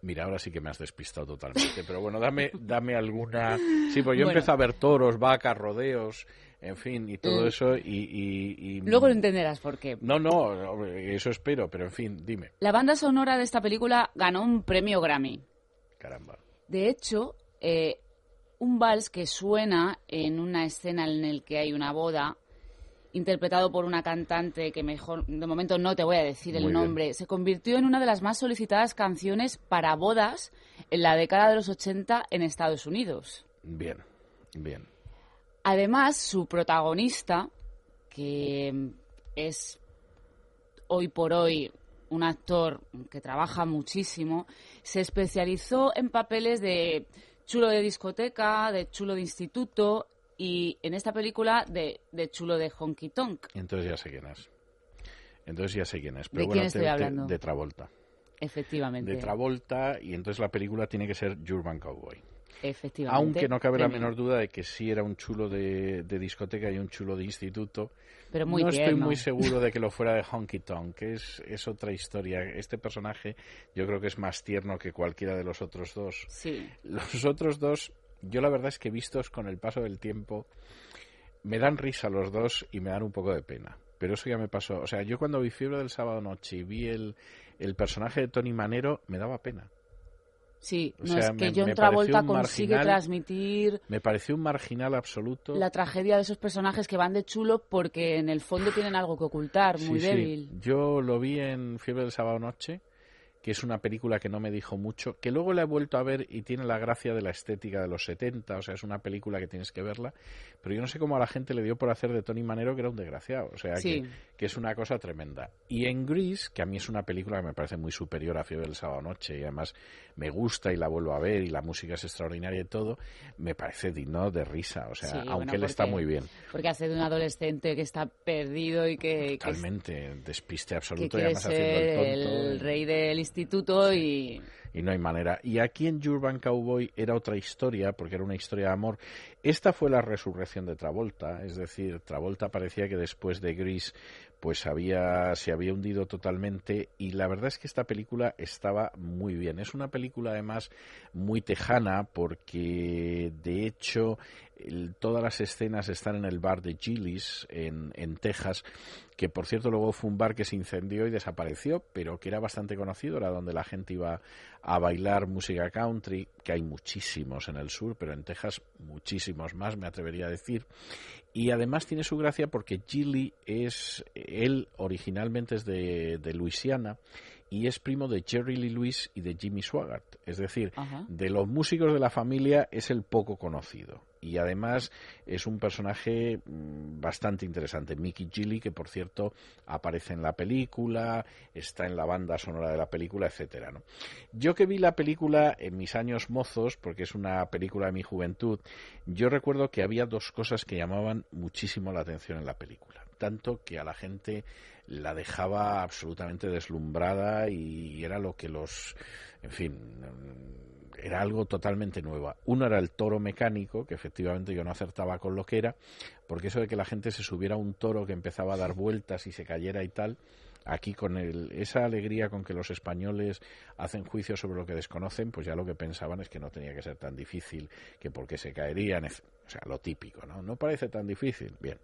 Mira, ahora sí que me has despistado totalmente. Pero bueno, dame, dame alguna. Sí, pues yo Bueno. empecé a ver toros, vacas, rodeos, en fin, y todo Mm. eso. Y, y- y- Luego lo entenderás por qué. No, no, eso espero, pero en fin, dime. La banda sonora de esta película ganó un premio Grammy. Caramba. De hecho, eh, un vals que suena en una escena en el que hay una boda, interpretado por una cantante que mejor, de momento no te voy a decir el bien. nombre, se convirtió en una de las más solicitadas canciones para bodas en la década de los 80 en Estados Unidos. Bien, bien. Además, su protagonista, que es hoy por hoy un actor que trabaja muchísimo, se especializó en papeles de chulo de discoteca, de chulo de instituto y en esta película de, de chulo de honky tonk, Entonces ya sé quién es. Entonces ya sé quién es. Pero ¿De bueno, quién estoy te- hablando? de Travolta. efectivamente. De Travolta, y entonces la película tiene que ser Urban Cowboy. Efectivamente. Aunque no cabe la menor duda de que sí era un chulo de, de discoteca y un chulo de instituto. Pero muy no estoy muy seguro de que lo fuera de Honky Tonk, que es, es otra historia. Este personaje yo creo que es más tierno que cualquiera de los otros dos. Sí. Los otros dos, yo la verdad es que vistos con el paso del tiempo, me dan risa los dos y me dan un poco de pena. Pero eso ya me pasó. O sea, yo cuando vi Fiebre del Sábado Noche y vi el, el personaje de Tony Manero, me daba pena. Sí, O no sea, es que me- John me Travolta consigue marginal. transmitir Me pareció un marginal absoluto. la tragedia de esos personajes que van de chulo porque en el fondo tienen algo que ocultar, muy Sí, sí. débil. Yo lo vi en Fiebre del Sábado Noche, que es una película que no me dijo mucho, que luego la he vuelto a ver y tiene la gracia de la estética de los 70, o sea, es una película que tienes que verla, pero yo no sé cómo a la gente le dio por hacer de Tony Manero que era un desgraciado, o sea, Sí. que, que es una cosa tremenda. Y en Grease, que a mí es una película que me parece muy superior a Fiebre del Sábado Noche y además me gusta y la vuelvo a ver y la música es extraordinaria y todo, me parece digno de risa, o sea, Sí, aunque bueno, él está muy bien. Porque hace de un adolescente que está perdido y que, que, Totalmente, despiste que absoluto y quiere además haciendo el tonto. el rey del instituto y y no hay manera. Y aquí en Urban Cowboy era otra historia, porque era una historia de amor. Esta fue la resurrección de Travolta, es decir, Travolta parecía que después de Grease pues había se había hundido totalmente y la verdad es que esta película estaba muy bien. Es una película además muy tejana porque de hecho todas las escenas están en el bar de Gillis en, en Texas que por cierto luego fue un bar que se incendió y desapareció, pero que era bastante conocido, era donde la gente iba a bailar música country, que hay muchísimos en el sur, pero en Texas muchísimos más, me atrevería a decir. Y además tiene su gracia porque Gilly es, él originalmente es de, de Luisiana y es primo de Jerry Lee Lewis y de Jimmy Swaggart. Es decir, Ajá. de los músicos de la familia es el poco conocido. Y además es un personaje mm, bastante interesante. Mickey Gilly, que por cierto aparece en la película, está en la banda sonora de la película, etcétera, ¿no? Yo que vi la película en mis años mozos, porque es una película de mi juventud, yo recuerdo que había dos cosas que llamaban muchísimo la atención en la película. Tanto que a la gente la dejaba absolutamente deslumbrada y era lo que los, en fin, era algo totalmente nuevo. Uno era el toro mecánico, que efectivamente yo no acertaba con lo que era, porque eso de que la gente se subiera a un toro que empezaba a dar vueltas y se cayera y tal, aquí con el, esa alegría con que los españoles hacen juicios sobre lo que desconocen, pues ya lo que pensaban es que no tenía que ser tan difícil, que porque se caerían, o sea, lo típico, ¿no? No parece tan difícil. Bien.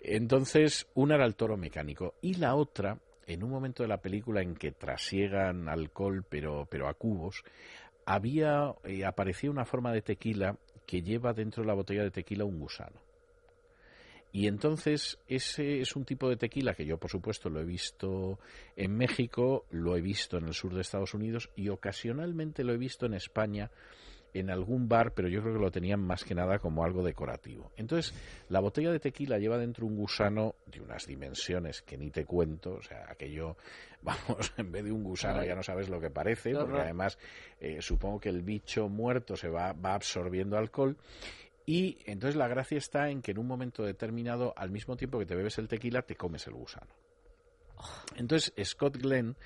Entonces, una era el toro mecánico y la otra, en un momento de la película en que trasiegan alcohol, pero, pero a cubos, había, eh, aparecía una forma de tequila que lleva dentro de la botella de tequila un gusano. Y entonces ese es un tipo de tequila que yo por supuesto lo he visto en México, lo he visto en el sur de Estados Unidos y ocasionalmente lo he visto en España en algún bar, pero yo creo que lo tenían más que nada como algo decorativo. Entonces, la botella de tequila lleva dentro un gusano de unas dimensiones que ni te cuento, o sea, aquello, vamos, en vez de un gusano ya no sabes lo que parece, porque además eh, supongo que el bicho muerto se va, va absorbiendo alcohol. Y entonces la gracia está en que en un momento determinado, al mismo tiempo que te bebes el tequila, te comes el gusano. Entonces Scott Glenn,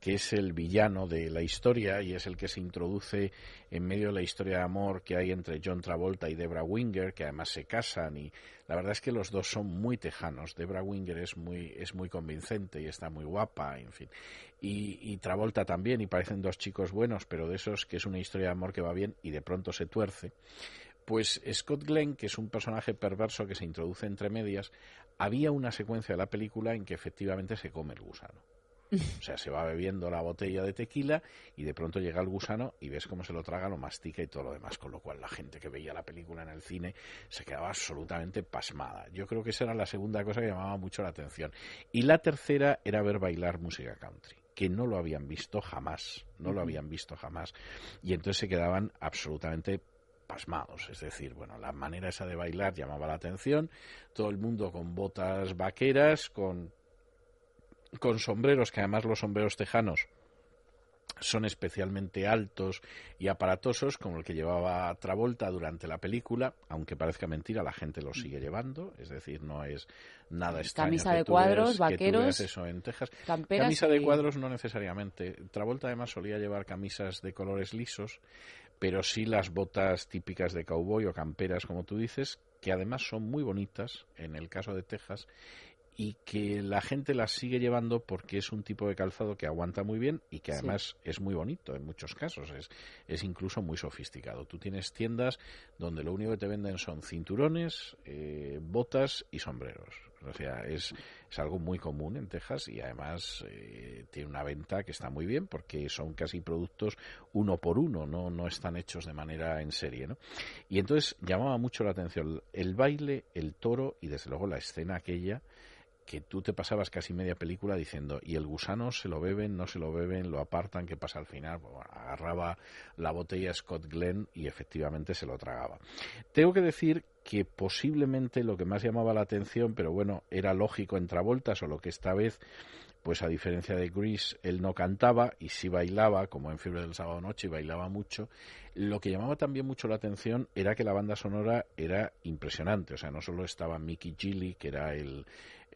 que es el villano de la historia y es el que se introduce en medio de la historia de amor que hay entre John Travolta y Debra Winger, que además se casan y la verdad es que los dos son muy tejanos. Debra Winger es muy, es muy convincente y está muy guapa, en fin. Y, y Travolta también, y parecen dos chicos buenos, pero de esos que es una historia de amor que va bien y de pronto se tuerce. Pues Scott Glenn, que es un personaje perverso que se introduce entre medias, había una secuencia de la película en que efectivamente se come el gusano. O sea, se va bebiendo la botella de tequila y de pronto llega el gusano y ves cómo se lo traga, lo mastica y todo lo demás. Con lo cual la gente que veía la película en el cine se quedaba absolutamente pasmada. Yo creo que esa era la segunda cosa que llamaba mucho la atención. Y la tercera era ver bailar música country que no lo habían visto jamás, no lo habían visto jamás. Y entonces se quedaban absolutamente pasmados, es decir, bueno, la manera esa de bailar llamaba la atención, todo el mundo con botas vaqueras, con, con sombreros, que además los sombreros tejanos son especialmente altos y aparatosos, como el que llevaba Travolta durante la película, aunque parezca mentira, la gente los sigue llevando, es decir, no es nada extraño. Camisa de cuadros, veas- vaqueros, eso en Texas. Camisa de y- cuadros no necesariamente. Travolta además solía llevar camisas de colores lisos, pero sí las botas típicas de cowboy o camperas, como tú dices, que además son muy bonitas en el caso de Texas y que la gente las sigue llevando porque es un tipo de calzado que aguanta muy bien y que Sí. además es muy bonito en muchos casos, es, es incluso muy sofisticado. Tú tienes tiendas donde lo único que te venden son cinturones, eh, botas y sombreros. O sea, es, es algo muy común en Texas y además eh, tiene una venta que está muy bien porque son casi productos uno por uno, no, no están hechos de manera en serie. ¿no? Y entonces llamaba mucho la atención el baile, el toro y desde luego la escena aquella que tú te pasabas casi media película diciendo y el gusano se lo beben, no se lo beben, lo apartan, ¿qué pasa al final? Agarraba la botella Scott Glenn y efectivamente se lo tragaba. Tengo que decir que posiblemente lo que más llamaba la atención, pero bueno, era lógico en Travolta, solo que esta vez, pues a diferencia de Grease, él no cantaba y sí bailaba, como en Fiebre del Sábado Noche, y bailaba mucho. Lo que llamaba también mucho la atención era que la banda sonora era impresionante, o sea, no solo estaba Mickey Gilly, que era el,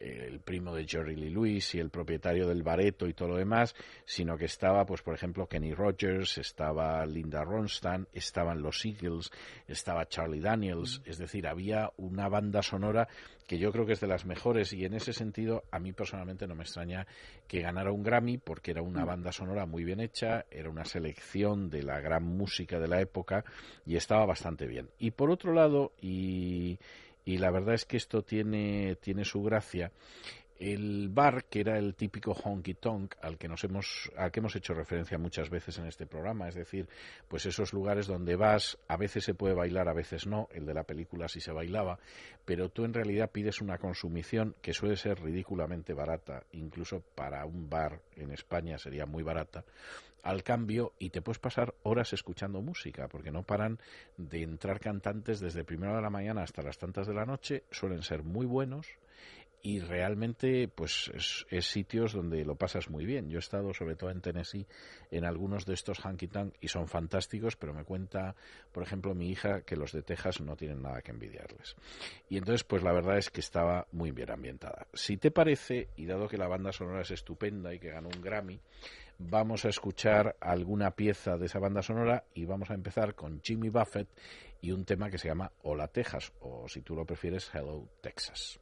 el primo de Jerry Lee Lewis y el propietario del bareto y todo lo demás, sino que estaba, pues por ejemplo, Kenny Rogers, estaba Linda Ronstadt, estaban los Eagles, estaba Charlie Daniels, es decir, había una banda sonora que yo creo que es de las mejores y en ese sentido a mí personalmente no me extraña que ganara un Grammy porque era una banda sonora muy bien hecha, era una selección de la gran música de la época y estaba bastante bien. Y por otro lado, y y la verdad es que esto tiene, tiene su gracia. El bar, que era el típico honky tonk al que nos hemos, al que hemos hecho referencia muchas veces en este programa, es decir, pues esos lugares donde vas, a veces se puede bailar, a veces no, el de la película sí se bailaba, pero tú en realidad pides una consumición que suele ser ridículamente barata, incluso para un bar en España sería muy barata, al cambio y te puedes pasar horas escuchando música, porque no paran de entrar cantantes desde primera de la mañana hasta las tantas de la noche, suelen ser muy buenos y realmente pues es, es sitios donde lo pasas muy bien. Yo he estado sobre todo en Tennessee en algunos de estos hanky tank y son fantásticos, pero me cuenta, por ejemplo, mi hija que los de Texas no tienen nada que envidiarles. Y entonces pues la verdad es que estaba muy bien ambientada. Si te parece, y dado que la banda sonora es estupenda y que ganó un Grammy, vamos a escuchar alguna pieza de esa banda sonora y vamos a empezar con Jimmy Buffett y un tema que se llama Hola Texas o si tú lo prefieres Hello Texas.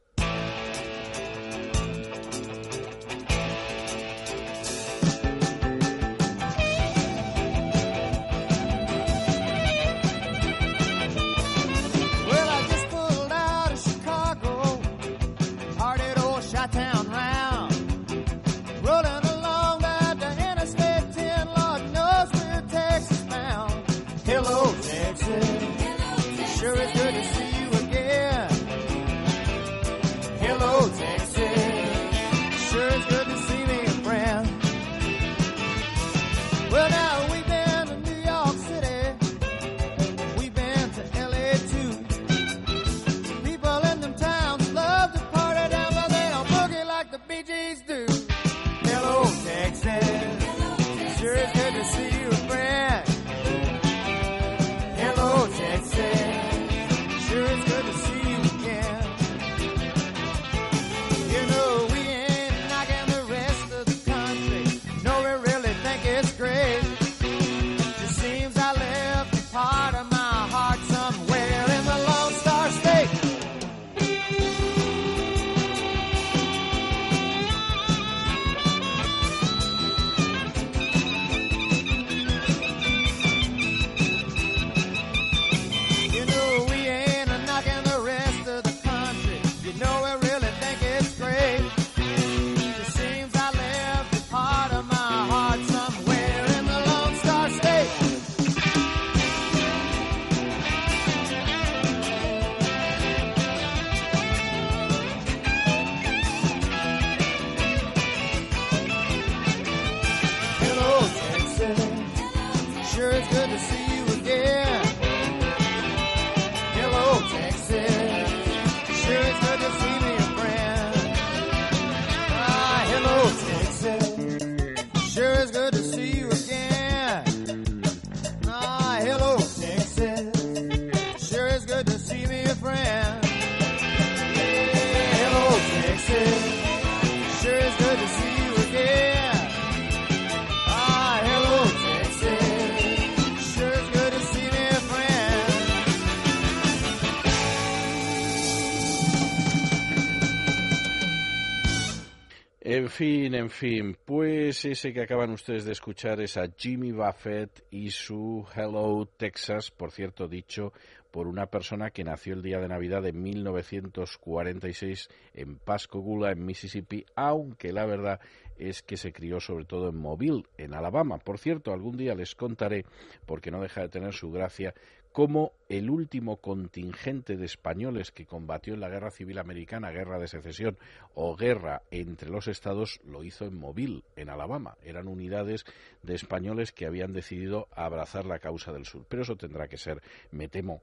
Fin, en fin, pues ese que acaban ustedes de escuchar es a Jimmy Buffett y su Hello Texas, por cierto, dicho por una persona que nació el día de Navidad de 1946 en Pascagoula, en Mississippi, aunque la verdad es que se crió sobre todo en Mobile, en Alabama. Por cierto, algún día les contaré, porque no deja de tener su gracia, cómo el último contingente de españoles que combatió en la Guerra Civil Americana, guerra de secesión o guerra entre los estados, lo hizo en Mobile, en Alabama. Eran unidades de españoles que habían decidido abrazar la causa del sur. Pero eso tendrá que ser, me temo,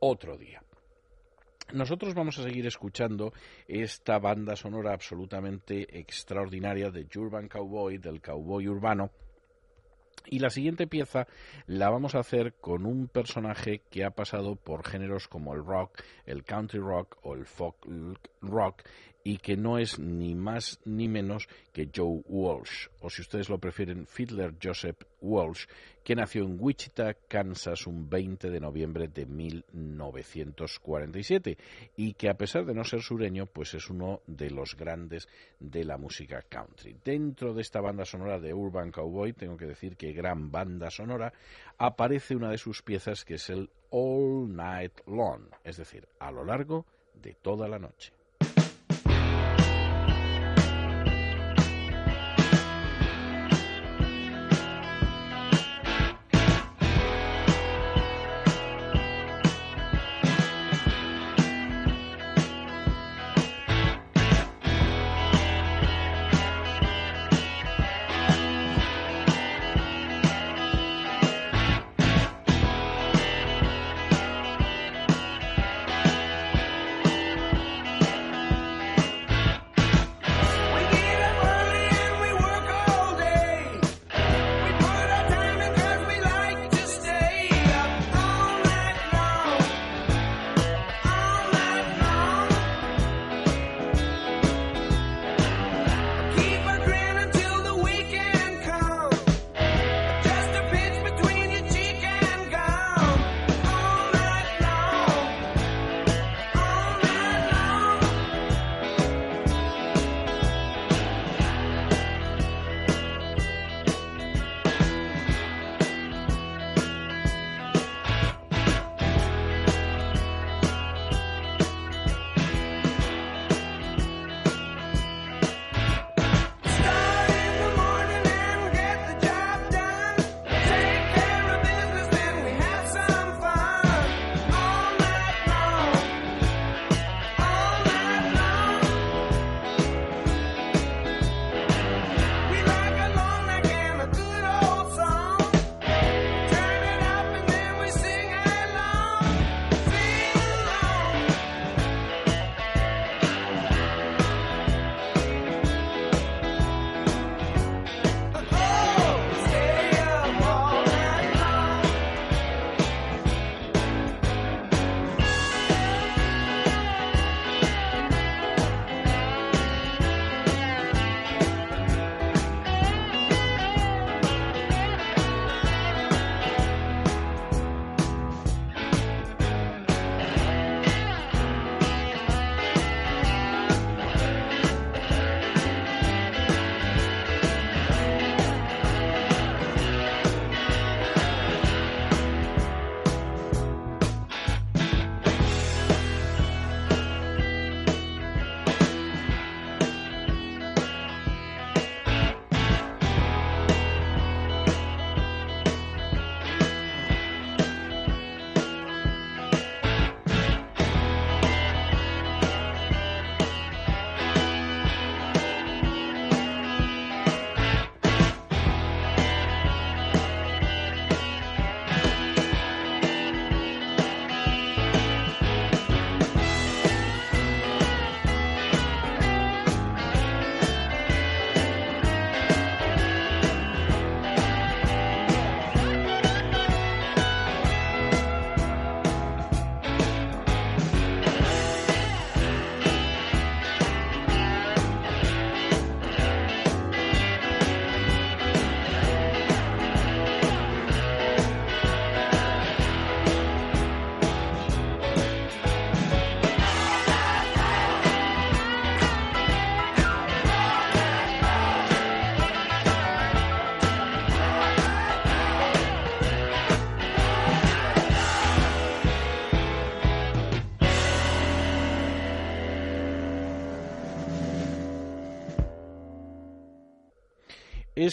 otro día. Nosotros vamos a seguir escuchando esta banda sonora absolutamente extraordinaria de Urban Cowboy, del cowboy urbano, y la siguiente pieza la vamos a hacer con un personaje que ha pasado por géneros como el rock, el country rock o el folk rock y que no es ni más ni menos que Joe Walsh, o si ustedes lo prefieren, Fiddler Joseph Walsh, que nació en Wichita, Kansas, un 20 de noviembre de 1947 y que a pesar de no ser sureño, pues es uno de los grandes de la música country. Dentro de esta banda sonora de Urban Cowboy, tengo que decir que gran banda sonora, aparece una de sus piezas que es el All Night Long, es decir, a lo largo de toda la noche.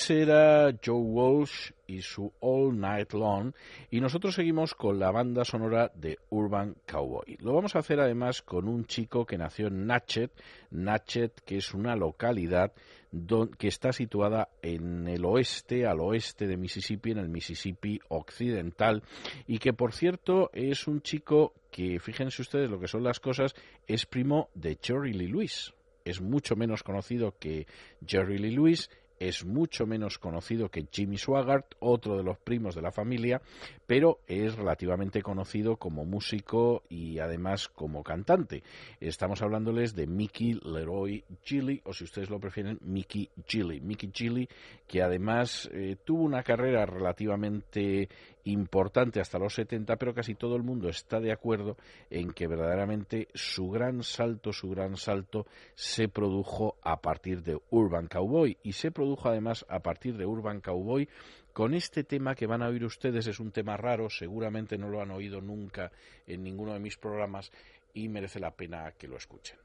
Era Joe Walsh y su All Night Long y nosotros seguimos con la banda sonora de Urban Cowboy. Lo vamos a hacer además con un chico que nació en Natchez, Natchez que es una localidad que está situada en el oeste, al oeste de Mississippi, en el Mississippi occidental y que por cierto es un chico que fíjense ustedes lo que son las cosas, es primo de Jerry Lee Lewis. Es mucho menos conocido que Jerry Lee Lewis, es mucho menos conocido que Jimmy Swaggart, otro de los primos de la familia, pero es relativamente conocido como músico y además como cantante. Estamos hablándoles de Mickey Leroy Gilly, o si ustedes lo prefieren, Mickey Gilly. Mickey Gilly, que además eh, tuvo una carrera relativamente importante hasta los 70, pero casi todo el mundo está de acuerdo en que verdaderamente su gran salto, su gran salto se produjo a partir de Urban Cowboy y se produjo además a partir de Urban Cowboy con este tema que van a oír ustedes, es un tema raro, seguramente no lo han oído nunca en ninguno de mis programas y merece la pena que lo escuchen.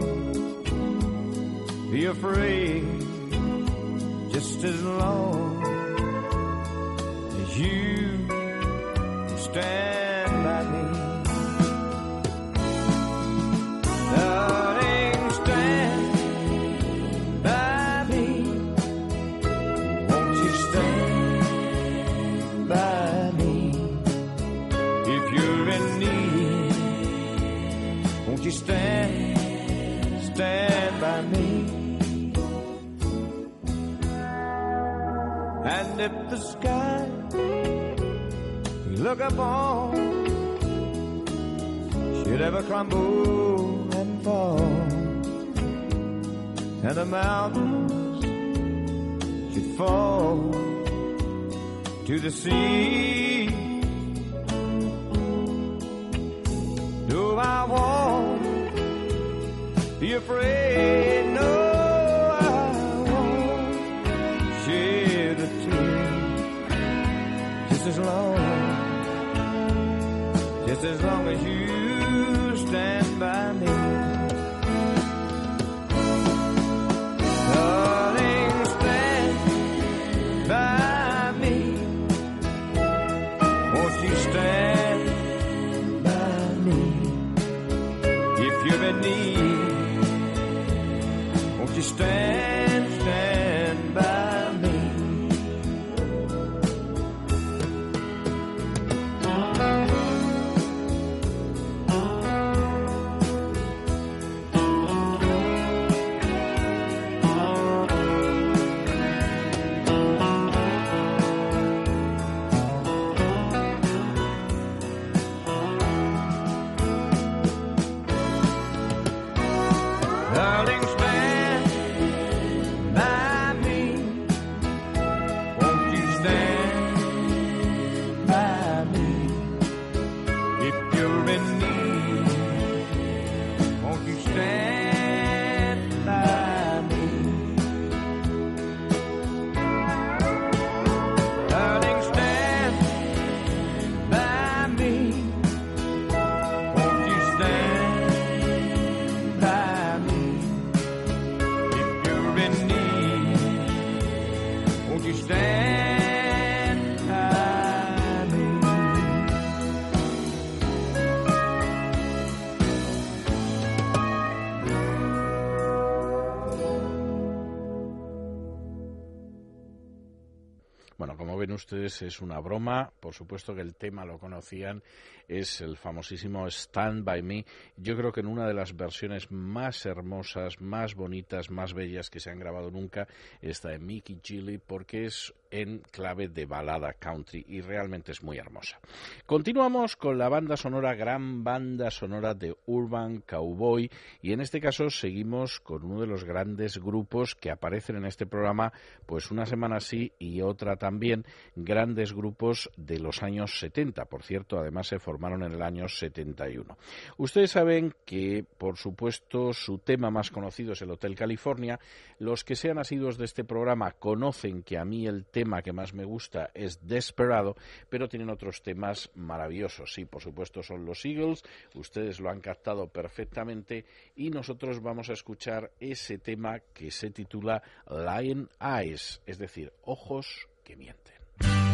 be afraid just as long as you stand by me. Darling, stand by me. Won't you stand by me? If you're in need, won't you stand, stand And if the sky we look upon should ever crumble and fall, and the mountains should fall to the sea, Do I won't be afraid. Long, just as long as you ustedes, es una broma. Por supuesto que el tema lo conocían. Es el famosísimo Stand By Me. Yo creo que en una de las versiones más hermosas, más bonitas, más bellas que se han grabado nunca, está de Mickey Gilly, porque es en clave de balada country y realmente es muy hermosa. Continuamos con la banda sonora, gran banda sonora de Urban Cowboy y en este caso seguimos con uno de los grandes grupos que aparecen en este programa pues una semana sí y otra también, grandes grupos de los años 70, por cierto, además se formaron en el año 71. Ustedes saben que por supuesto su tema más conocido es el Hotel California, los que sean asiduos de este programa conocen que a mí el tema que más me gusta es Desperado, pero tienen otros temas maravillosos. Sí, por supuesto son los Eagles, ustedes lo han captado perfectamente y nosotros vamos a escuchar ese tema que se titula Lion Eyes, es decir, ojos que mienten.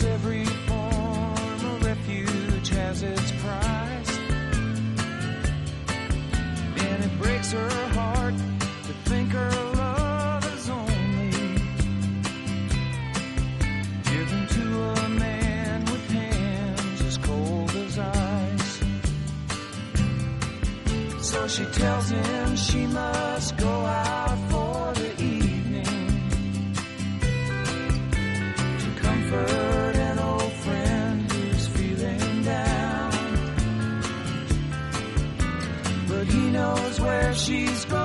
Every form of refuge has its price. And it breaks her heart to think her love is only given to a man with hands as cold as ice. So she tells him she must go out she's going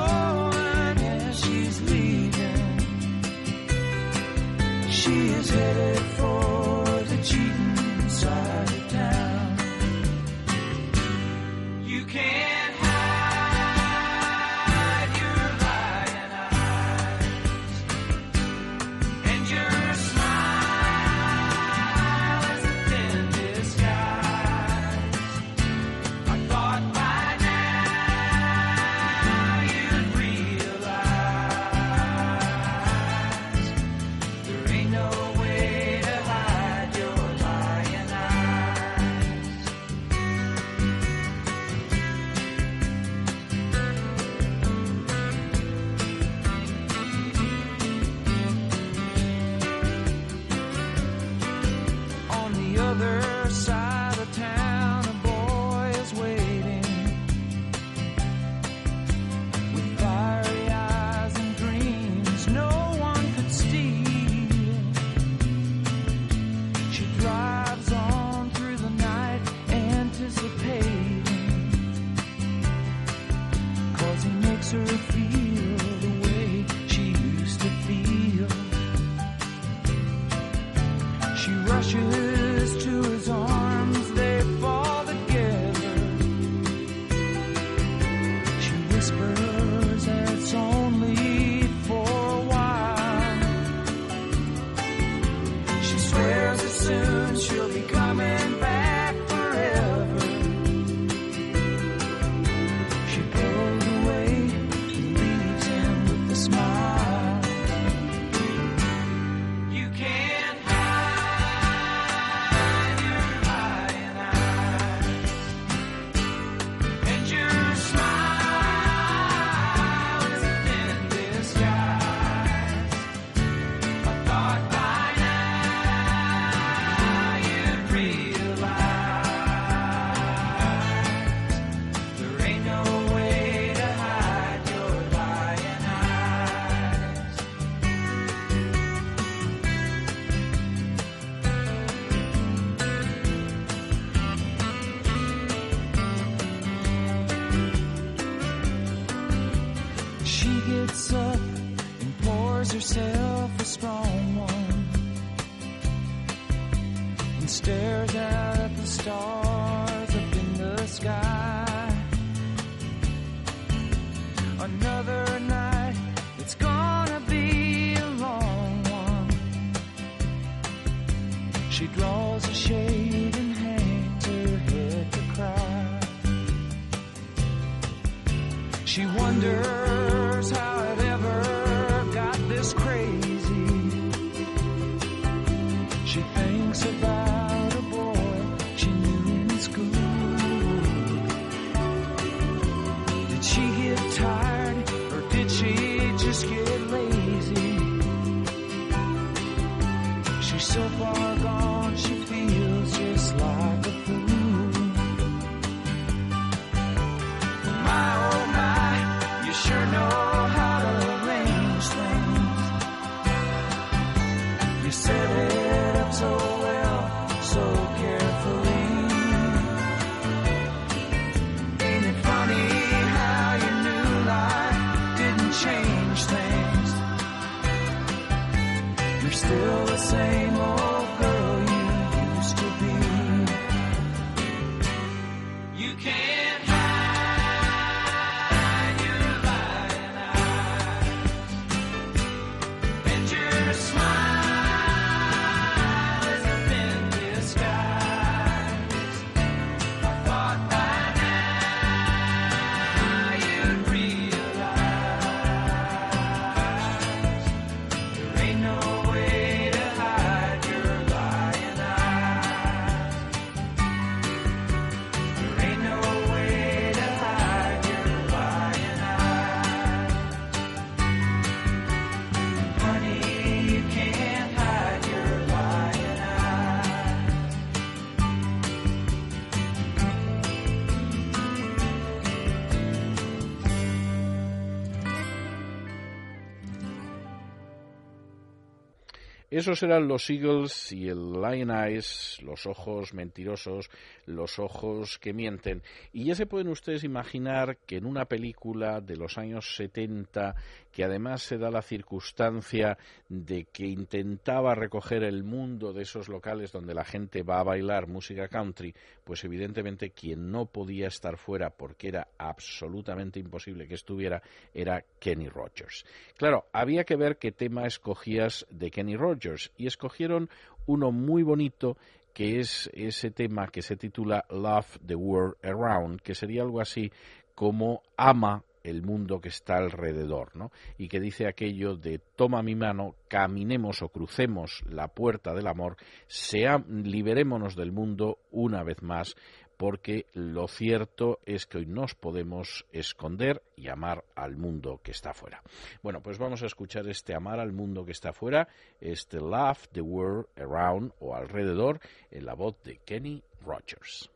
Esos eran los Eagles y el Lion Eyes, los ojos mentirosos, los ojos que mienten. Y ya se pueden ustedes imaginar que en una película de los años 70, que además se da la circunstancia de que intentaba recoger el mundo de esos locales donde la gente va a bailar música country, pues evidentemente quien no podía estar fuera porque era absolutamente imposible que estuviera era Kenny Rogers. Claro, había que ver qué tema escogías de Kenny Rogers y escogieron uno muy bonito que es ese tema que se titula Love the World Around, que sería algo así como ama el mundo que está alrededor, ¿no? Y que dice aquello de toma mi mano, caminemos o crucemos la puerta del amor, sea, liberémonos del mundo una vez más, porque lo cierto es que hoy nos podemos esconder y amar al mundo que está afuera. Bueno, pues vamos a escuchar este amar al mundo que está afuera, este Love the World Around o alrededor, en la voz de Kenny Rogers.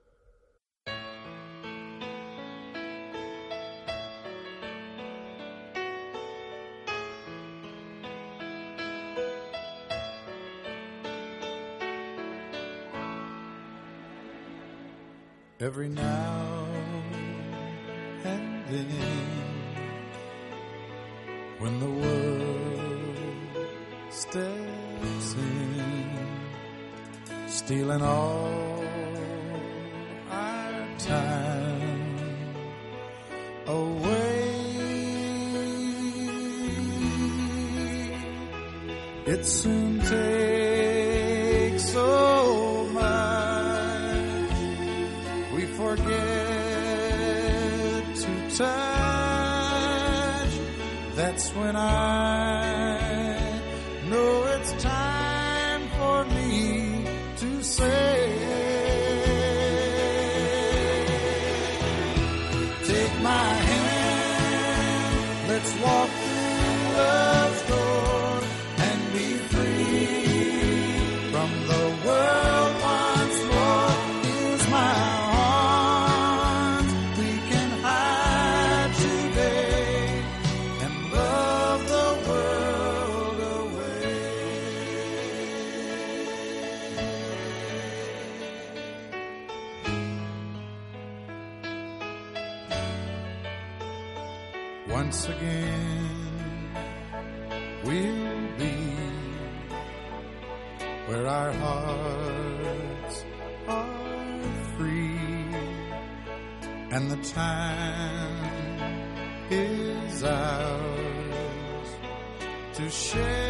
Every now and then. When the world steps in stealing all our time away. It soon and I. time is ours to share.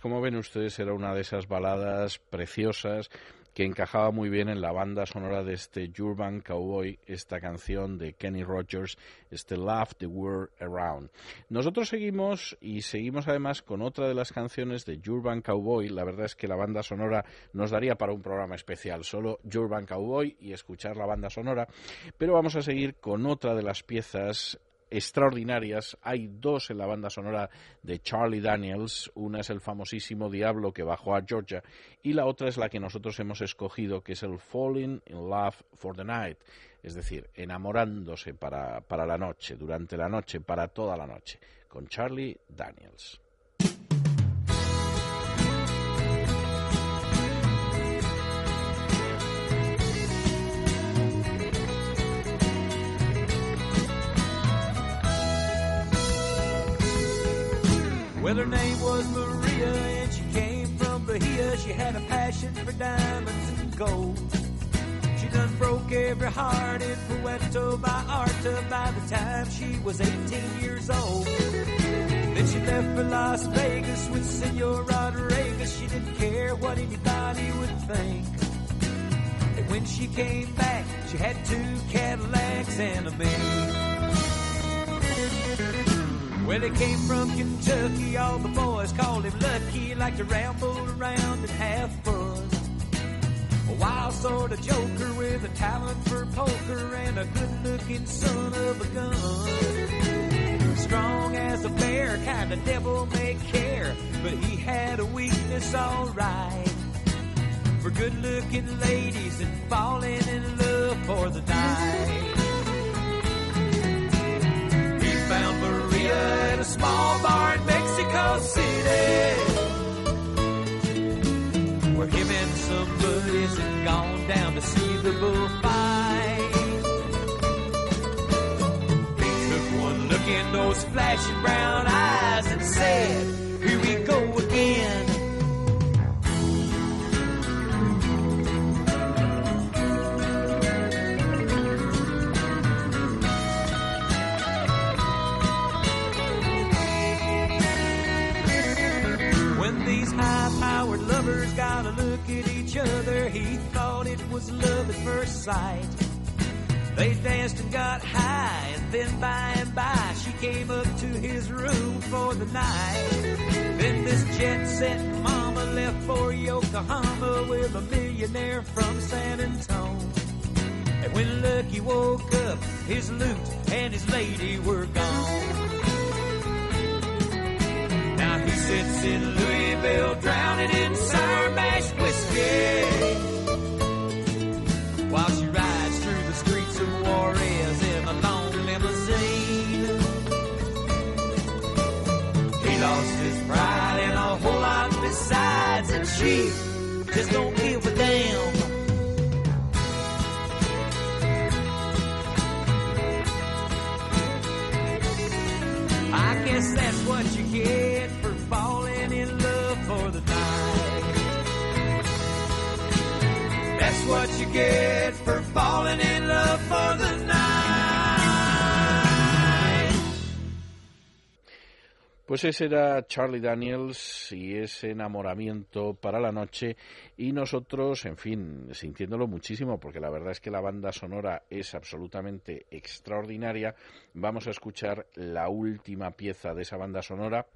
Como ven ustedes era una de esas baladas preciosas que encajaba muy bien en la banda sonora de este Urban Cowboy, esta canción de Kenny Rogers, este Love the World Around. Nosotros seguimos y seguimos además con otra de las canciones de Urban Cowboy. La verdad es que la banda sonora nos daría para un programa especial, solo Urban Cowboy y escuchar la banda sonora, pero vamos a seguir con otra de las piezas extraordinarias. Hay dos en la banda sonora de Charlie Daniels. Una es el famosísimo Diablo que bajó a Georgia y la otra es la que nosotros hemos escogido, que es el Falling in Love for the Night. Es decir, enamorándose para, para la noche, durante la noche, para toda la noche, con Charlie Daniels. Well, her name was Maria, and she came from Bahia. She had a passion for diamonds and gold. She done broke every heart in Puerto Vallarta by the time she was 18 years old. Then she left for Las Vegas with Senor Rodriguez. She didn't care what anybody would think. And when she came back, she had two Cadillacs and a Bentley. Well, he came from Kentucky, all the boys called him Lucky, liked to ramble around and have fun. A wild sort of joker with a talent for poker and a good looking son of a gun. Strong as a bear, kind of devil may care, but he had a weakness alright. For good looking ladies and falling in love for the night. Maria at a small bar in Mexico City. Where him and some buddies had gone down to see the bullfight. He took one look in those flashing brown eyes and said, love at first sight. They danced and got high, and then by and by she came up to his room for the night. Then this jet-set mama left for Yokohama with a millionaire from San Antonio. And when Lucky woke up, his loot and his lady were gone. Now he sits in Louisville drowning in sour mash whiskey. She just don't give a damn. I guess that's what you get for falling in love for the night. That's what you get for falling in love for the night. Pues ese era Charlie Daniels y ese enamoramiento para la noche y nosotros, en fin, sintiéndolo muchísimo porque la verdad es que la banda sonora es absolutamente extraordinaria, vamos a escuchar la última pieza de esa banda sonora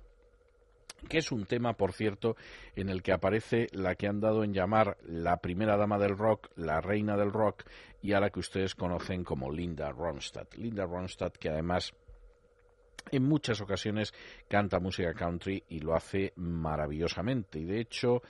que es un tema, por cierto, en el que aparece la que han dado en llamar la primera dama del rock, la reina del rock, y a la que ustedes conocen como Linda Ronstadt. Linda Ronstadt, que además en muchas ocasiones canta música country y lo hace maravillosamente. Y de hecho,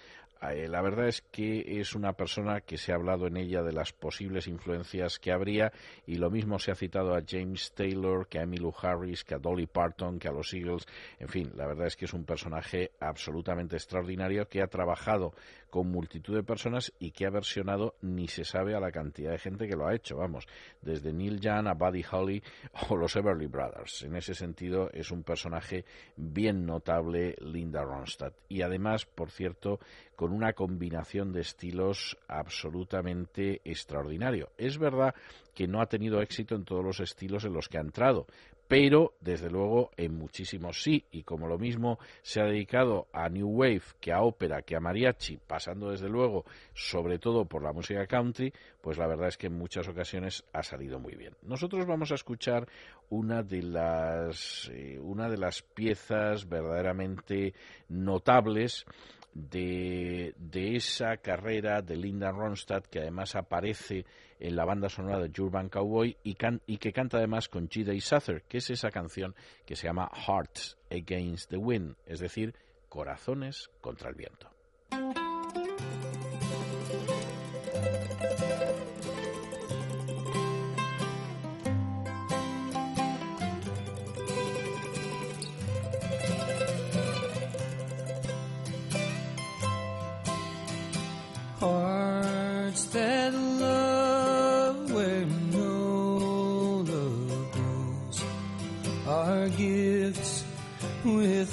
eh, la verdad es que es una persona que se ha hablado en ella de las posibles influencias que habría y lo mismo se ha citado a James Taylor, que a Emmylou Harris, que a Dolly Parton, que a los Eagles. En fin, la verdad es que es un personaje absolutamente extraordinario que ha trabajado con multitud de personas y que ha versionado ni se sabe a la cantidad de gente que lo ha hecho, vamos, desde Neil Young a Buddy Holly o los Everly Brothers. En ese sentido es un personaje bien notable Linda Ronstadt y además, por cierto, con una combinación de estilos absolutamente extraordinario. Es verdad que no ha tenido éxito en todos los estilos en los que ha entrado, pero desde luego en muchísimos sí, y como lo mismo se ha dedicado a New Wave que a ópera, que a mariachi, pasando desde luego sobre todo por la música country, pues la verdad es que en muchas ocasiones ha salido muy bien. Nosotros vamos a escuchar una de las, eh, una de las piezas verdaderamente notables de, de, esa carrera de Linda Ronstadt, que además aparece en la banda sonora de Urban Cowboy y, can, y que canta además con G. Suther, que es esa canción que se llama Hearts Against the Wind, es decir, corazones contra el viento.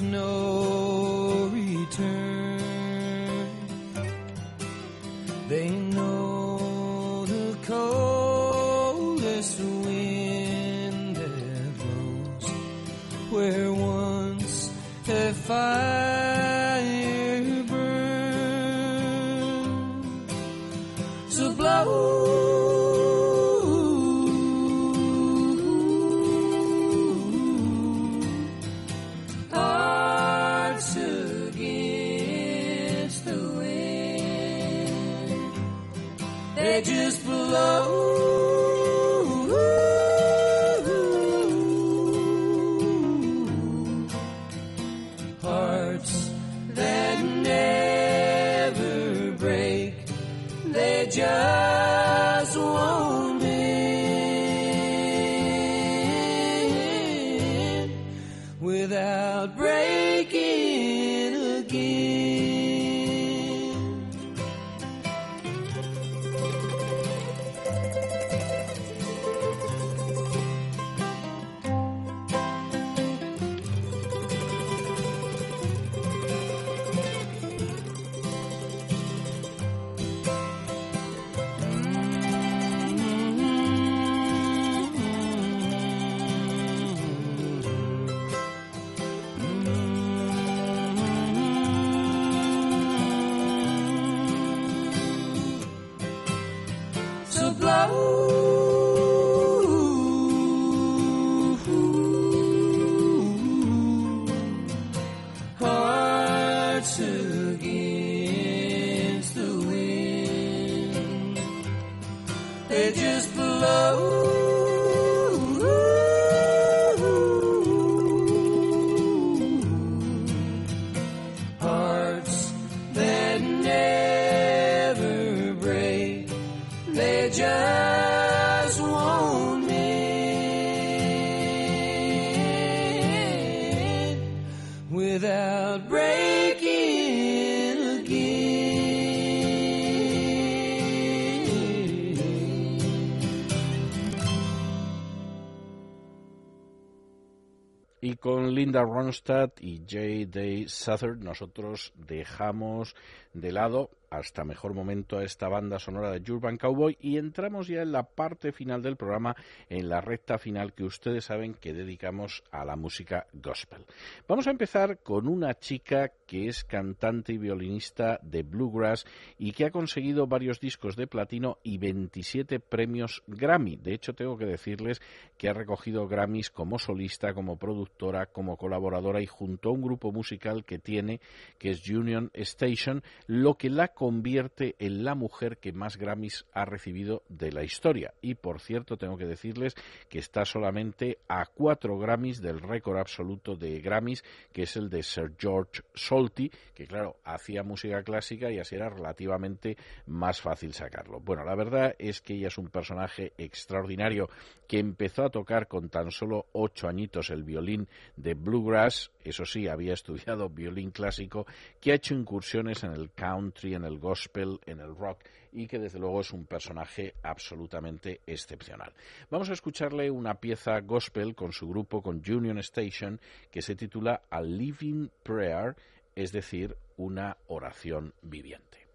No con Linda Ronstadt y J. Day Southern nosotros dejamos de lado hasta mejor momento a esta banda sonora de Urban Cowboy y entramos ya en la parte final del programa, en la recta final que ustedes saben que dedicamos a la música gospel. Vamos a empezar con una chica que es cantante y violinista de bluegrass y que ha conseguido varios discos de platino y 27 premios Grammy. De hecho, tengo que decirles que ha recogido Grammys como solista, como productora, como colaboradora y junto a un grupo musical que tiene, que es Union Station, lo que la convierte en la mujer que más Grammys ha recibido de la historia. Y por cierto, tengo que decirles que está solamente a cuatro Grammys del récord absoluto de Grammys, que es el de Sir George Solti, que claro, hacía música clásica y así era relativamente más fácil sacarlo. Bueno, la verdad es que ella es un personaje extraordinario que empezó a tocar con tan solo ocho añitos el violín de bluegrass, eso sí, había estudiado violín clásico, que ha hecho incursiones en el country, en el gospel, en el rock y que desde luego es un personaje absolutamente excepcional. Vamos a escucharle una pieza gospel con su grupo, con Union Station, que se titula A Living Prayer, es decir, una oración viviente.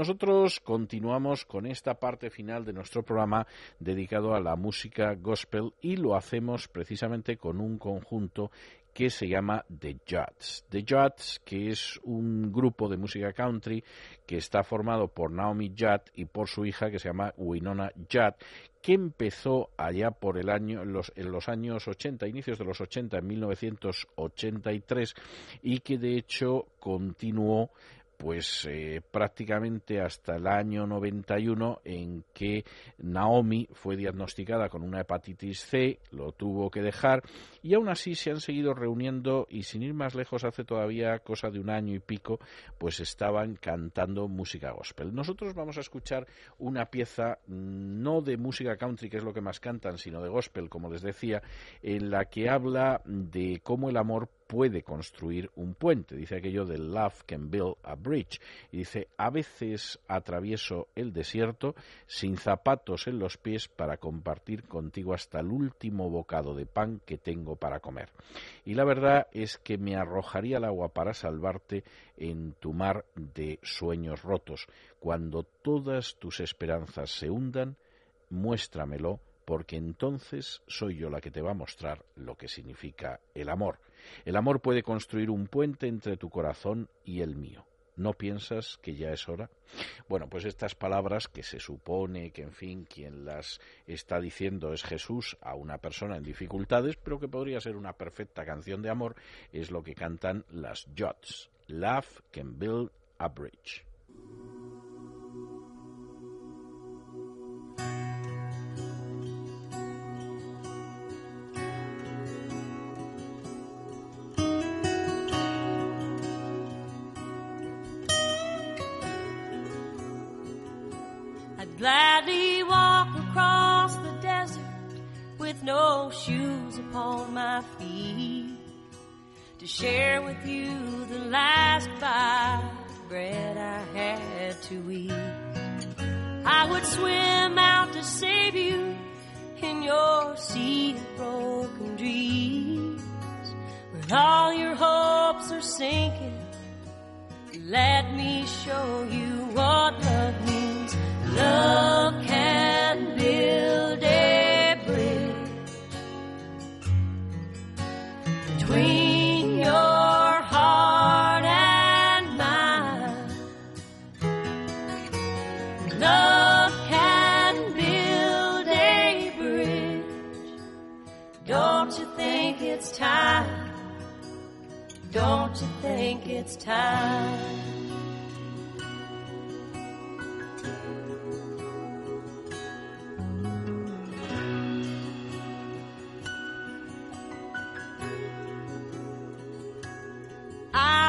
Nosotros continuamos con esta parte final de nuestro programa dedicado a la música gospel y lo hacemos precisamente con un conjunto que se llama The Judds. The Judds, que es un grupo de música country que está formado por Naomi Judd y por su hija que se llama Winona Judd, que empezó allá por el año, los, en los años 80, inicios de los 80, en 1983, y que de hecho continuó pues eh, prácticamente hasta el año 91 en que Naomi fue diagnosticada con una hepatitis C, lo tuvo que dejar y aún así se han seguido reuniendo y sin ir más lejos hace todavía cosa de un año y pico pues estaban cantando música gospel. Nosotros vamos a escuchar una pieza mm, no de música country que es lo que más cantan sino de gospel como les decía en la que habla de cómo el amor puede construir un puente. Dice aquello de love can build a bridge. Y dice, a veces atravieso el desierto sin zapatos en los pies para compartir contigo hasta el último bocado de pan que tengo para comer. Y la verdad es que me arrojaría al agua para salvarte en tu mar de sueños rotos. Cuando todas tus esperanzas se hundan, muéstramelo porque entonces soy yo la que te va a mostrar lo que significa el amor. El amor puede construir un puente entre tu corazón y el mío. ¿No piensas que ya es hora? Bueno, pues estas palabras que se supone que, en fin, quien las está diciendo es Jesús a una persona en dificultades, pero que podría ser una perfecta canción de amor, es lo que cantan las Jots. Love can build a bridge. Gladly walk across the desert with no shoes upon my feet to share with you the last bite of bread I had to eat. I would swim out to save you in your sea of broken dreams when all your hopes are sinking. Let me show you what love means. Don't you think it's time?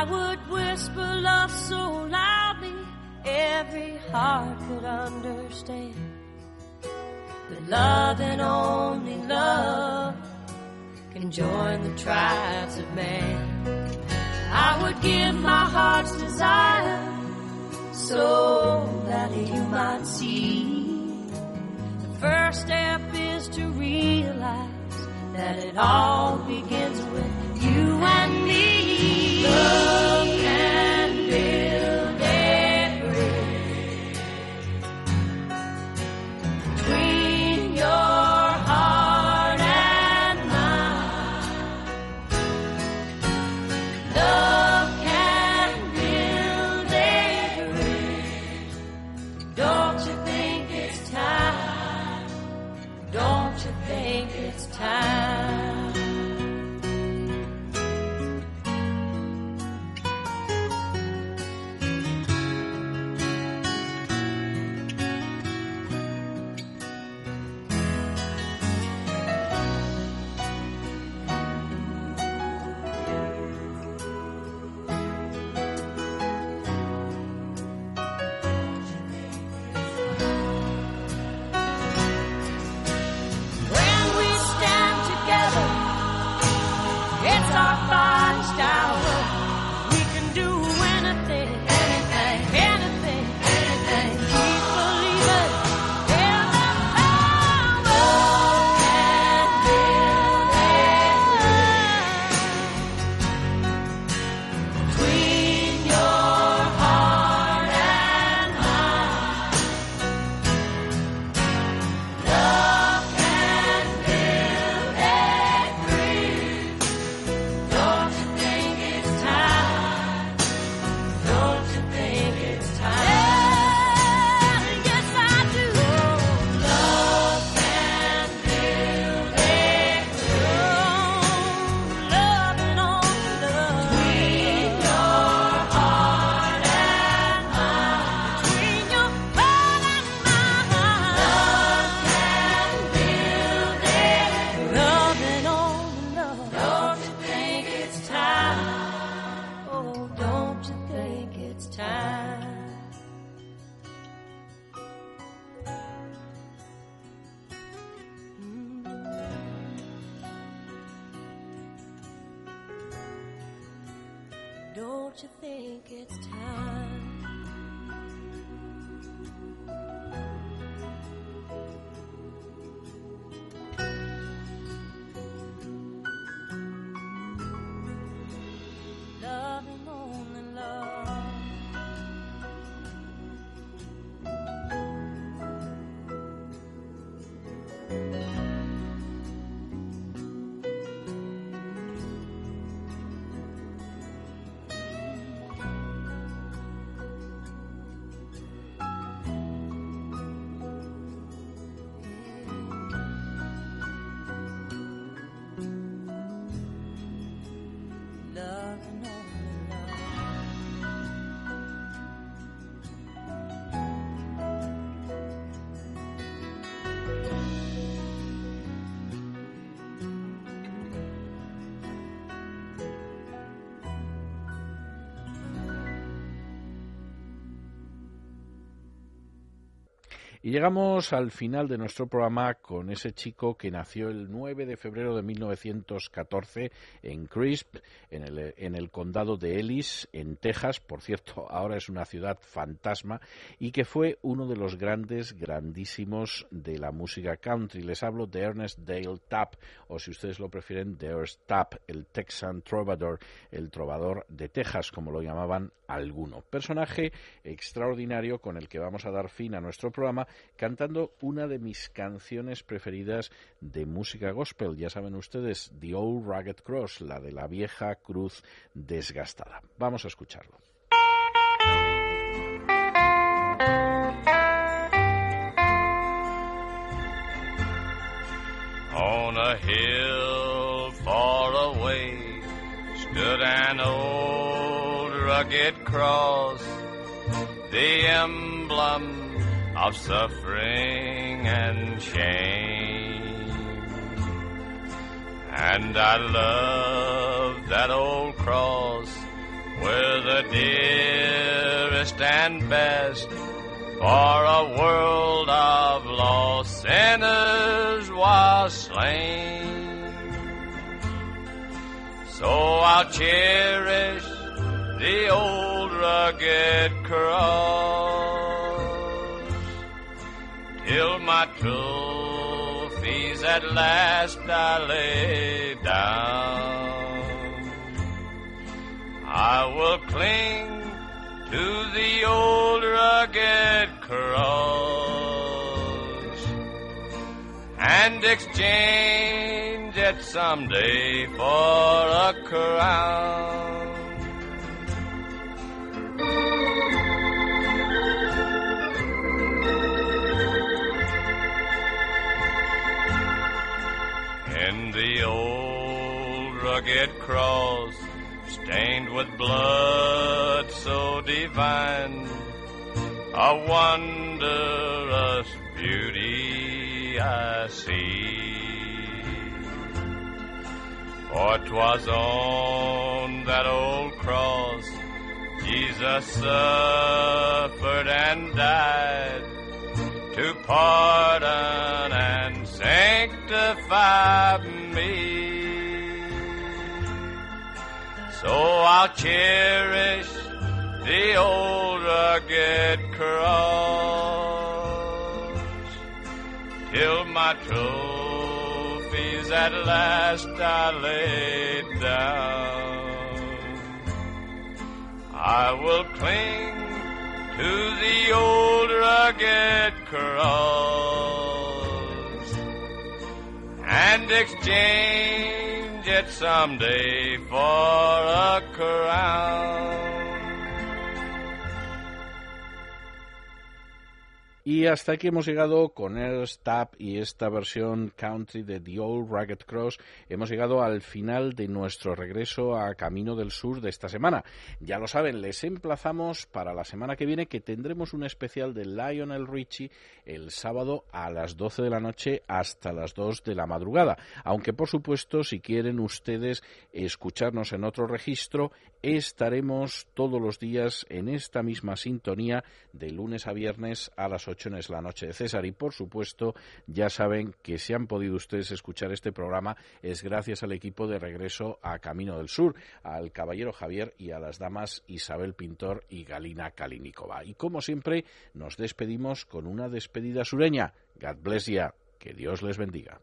I would whisper love so loudly every heart could understand. But love and only love can join the tribes of man. I would give my heart's desire so that you might see. The first step is to realize that it all begins Y llegamos al final de nuestro programa con ese chico que nació el 9 de febrero de 1914 en Crisp, en el, en el condado de Ellis, en Texas. Por cierto, ahora es una ciudad fantasma y que fue uno de los grandes, grandísimos de la música country. Les hablo de Ernest Dale Tapp, o si ustedes lo prefieren, de Ernest Tapp, el Texan Trovador, el trovador de Texas, como lo llamaban alguno. Personaje extraordinario con el que vamos a dar fin a nuestro programa cantando una de mis canciones preferidas de música gospel. Ya saben ustedes, The Old Rugged Cross, la de la vieja cruz desgastada. Vamos a escucharlo. On a hill far away stood an old rugged cross, the emblem of suffering and shame. And I love that old cross where the dearest and best for a world of lost sinners was slain. So I'll cherish the old rugged cross till my trophies at last I lay down. I will cling to the old rugged cross and exchange it someday for a crown. The old rugged cross, stained with blood so divine, a wondrous beauty I see. For 'twas on that old cross Jesus suffered and died to pardon and sanctify me. So I'll cherish the old rugged cross till my trophies at last I lay down. I will cling to the old rugged cross and exchange it someday for a crown. Y hasta aquí hemos llegado con el Stab y esta versión country de The Old Rugged Cross. Hemos llegado al final de nuestro regreso a Camino del Sur de esta semana. Ya lo saben, les emplazamos para la semana que viene que tendremos un especial de Lionel Richie el sábado a las 12 de la noche hasta las 2 de la madrugada. Aunque, por supuesto, si quieren ustedes escucharnos en otro registro, estaremos todos los días en esta misma sintonía de lunes a viernes a las 8 en Es la Noche de César. Y por supuesto, ya saben que si han podido ustedes escuchar este programa es gracias al equipo de regreso a Camino del Sur, al caballero Javier y a las damas Isabel Pintor y Galina Kalinikova. Y como siempre, nos despedimos con una despedida sureña. God bless ya. Que Dios les bendiga.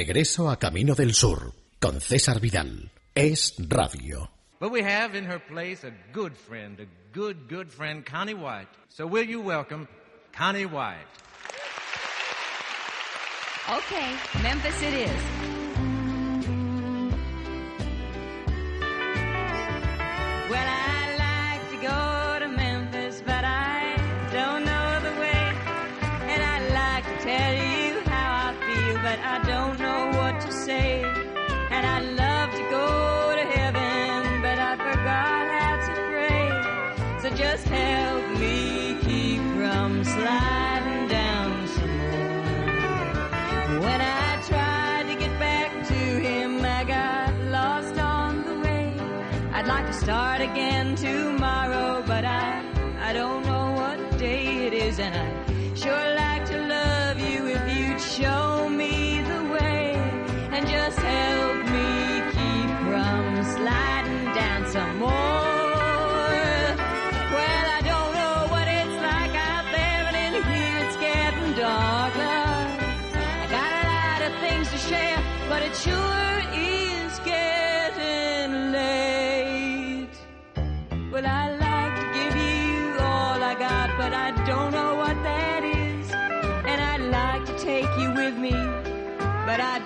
Regreso a Camino del Sur con César Vidal. Es Radio. But we have in her place a good friend, a good, good friend, Connie White. So will you welcome Connie White? Okay, Memphis it is. Again tomorrow, but I I don't know what day it is, and I sure like to love you if you'd show me the way and just help me keep from sliding down some more. Well,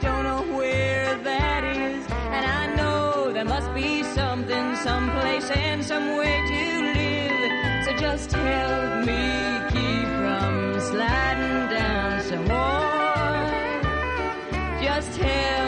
don't know where that is. And I know there must be something, someplace, and some way to live. So just help me keep from sliding down some more. Just help.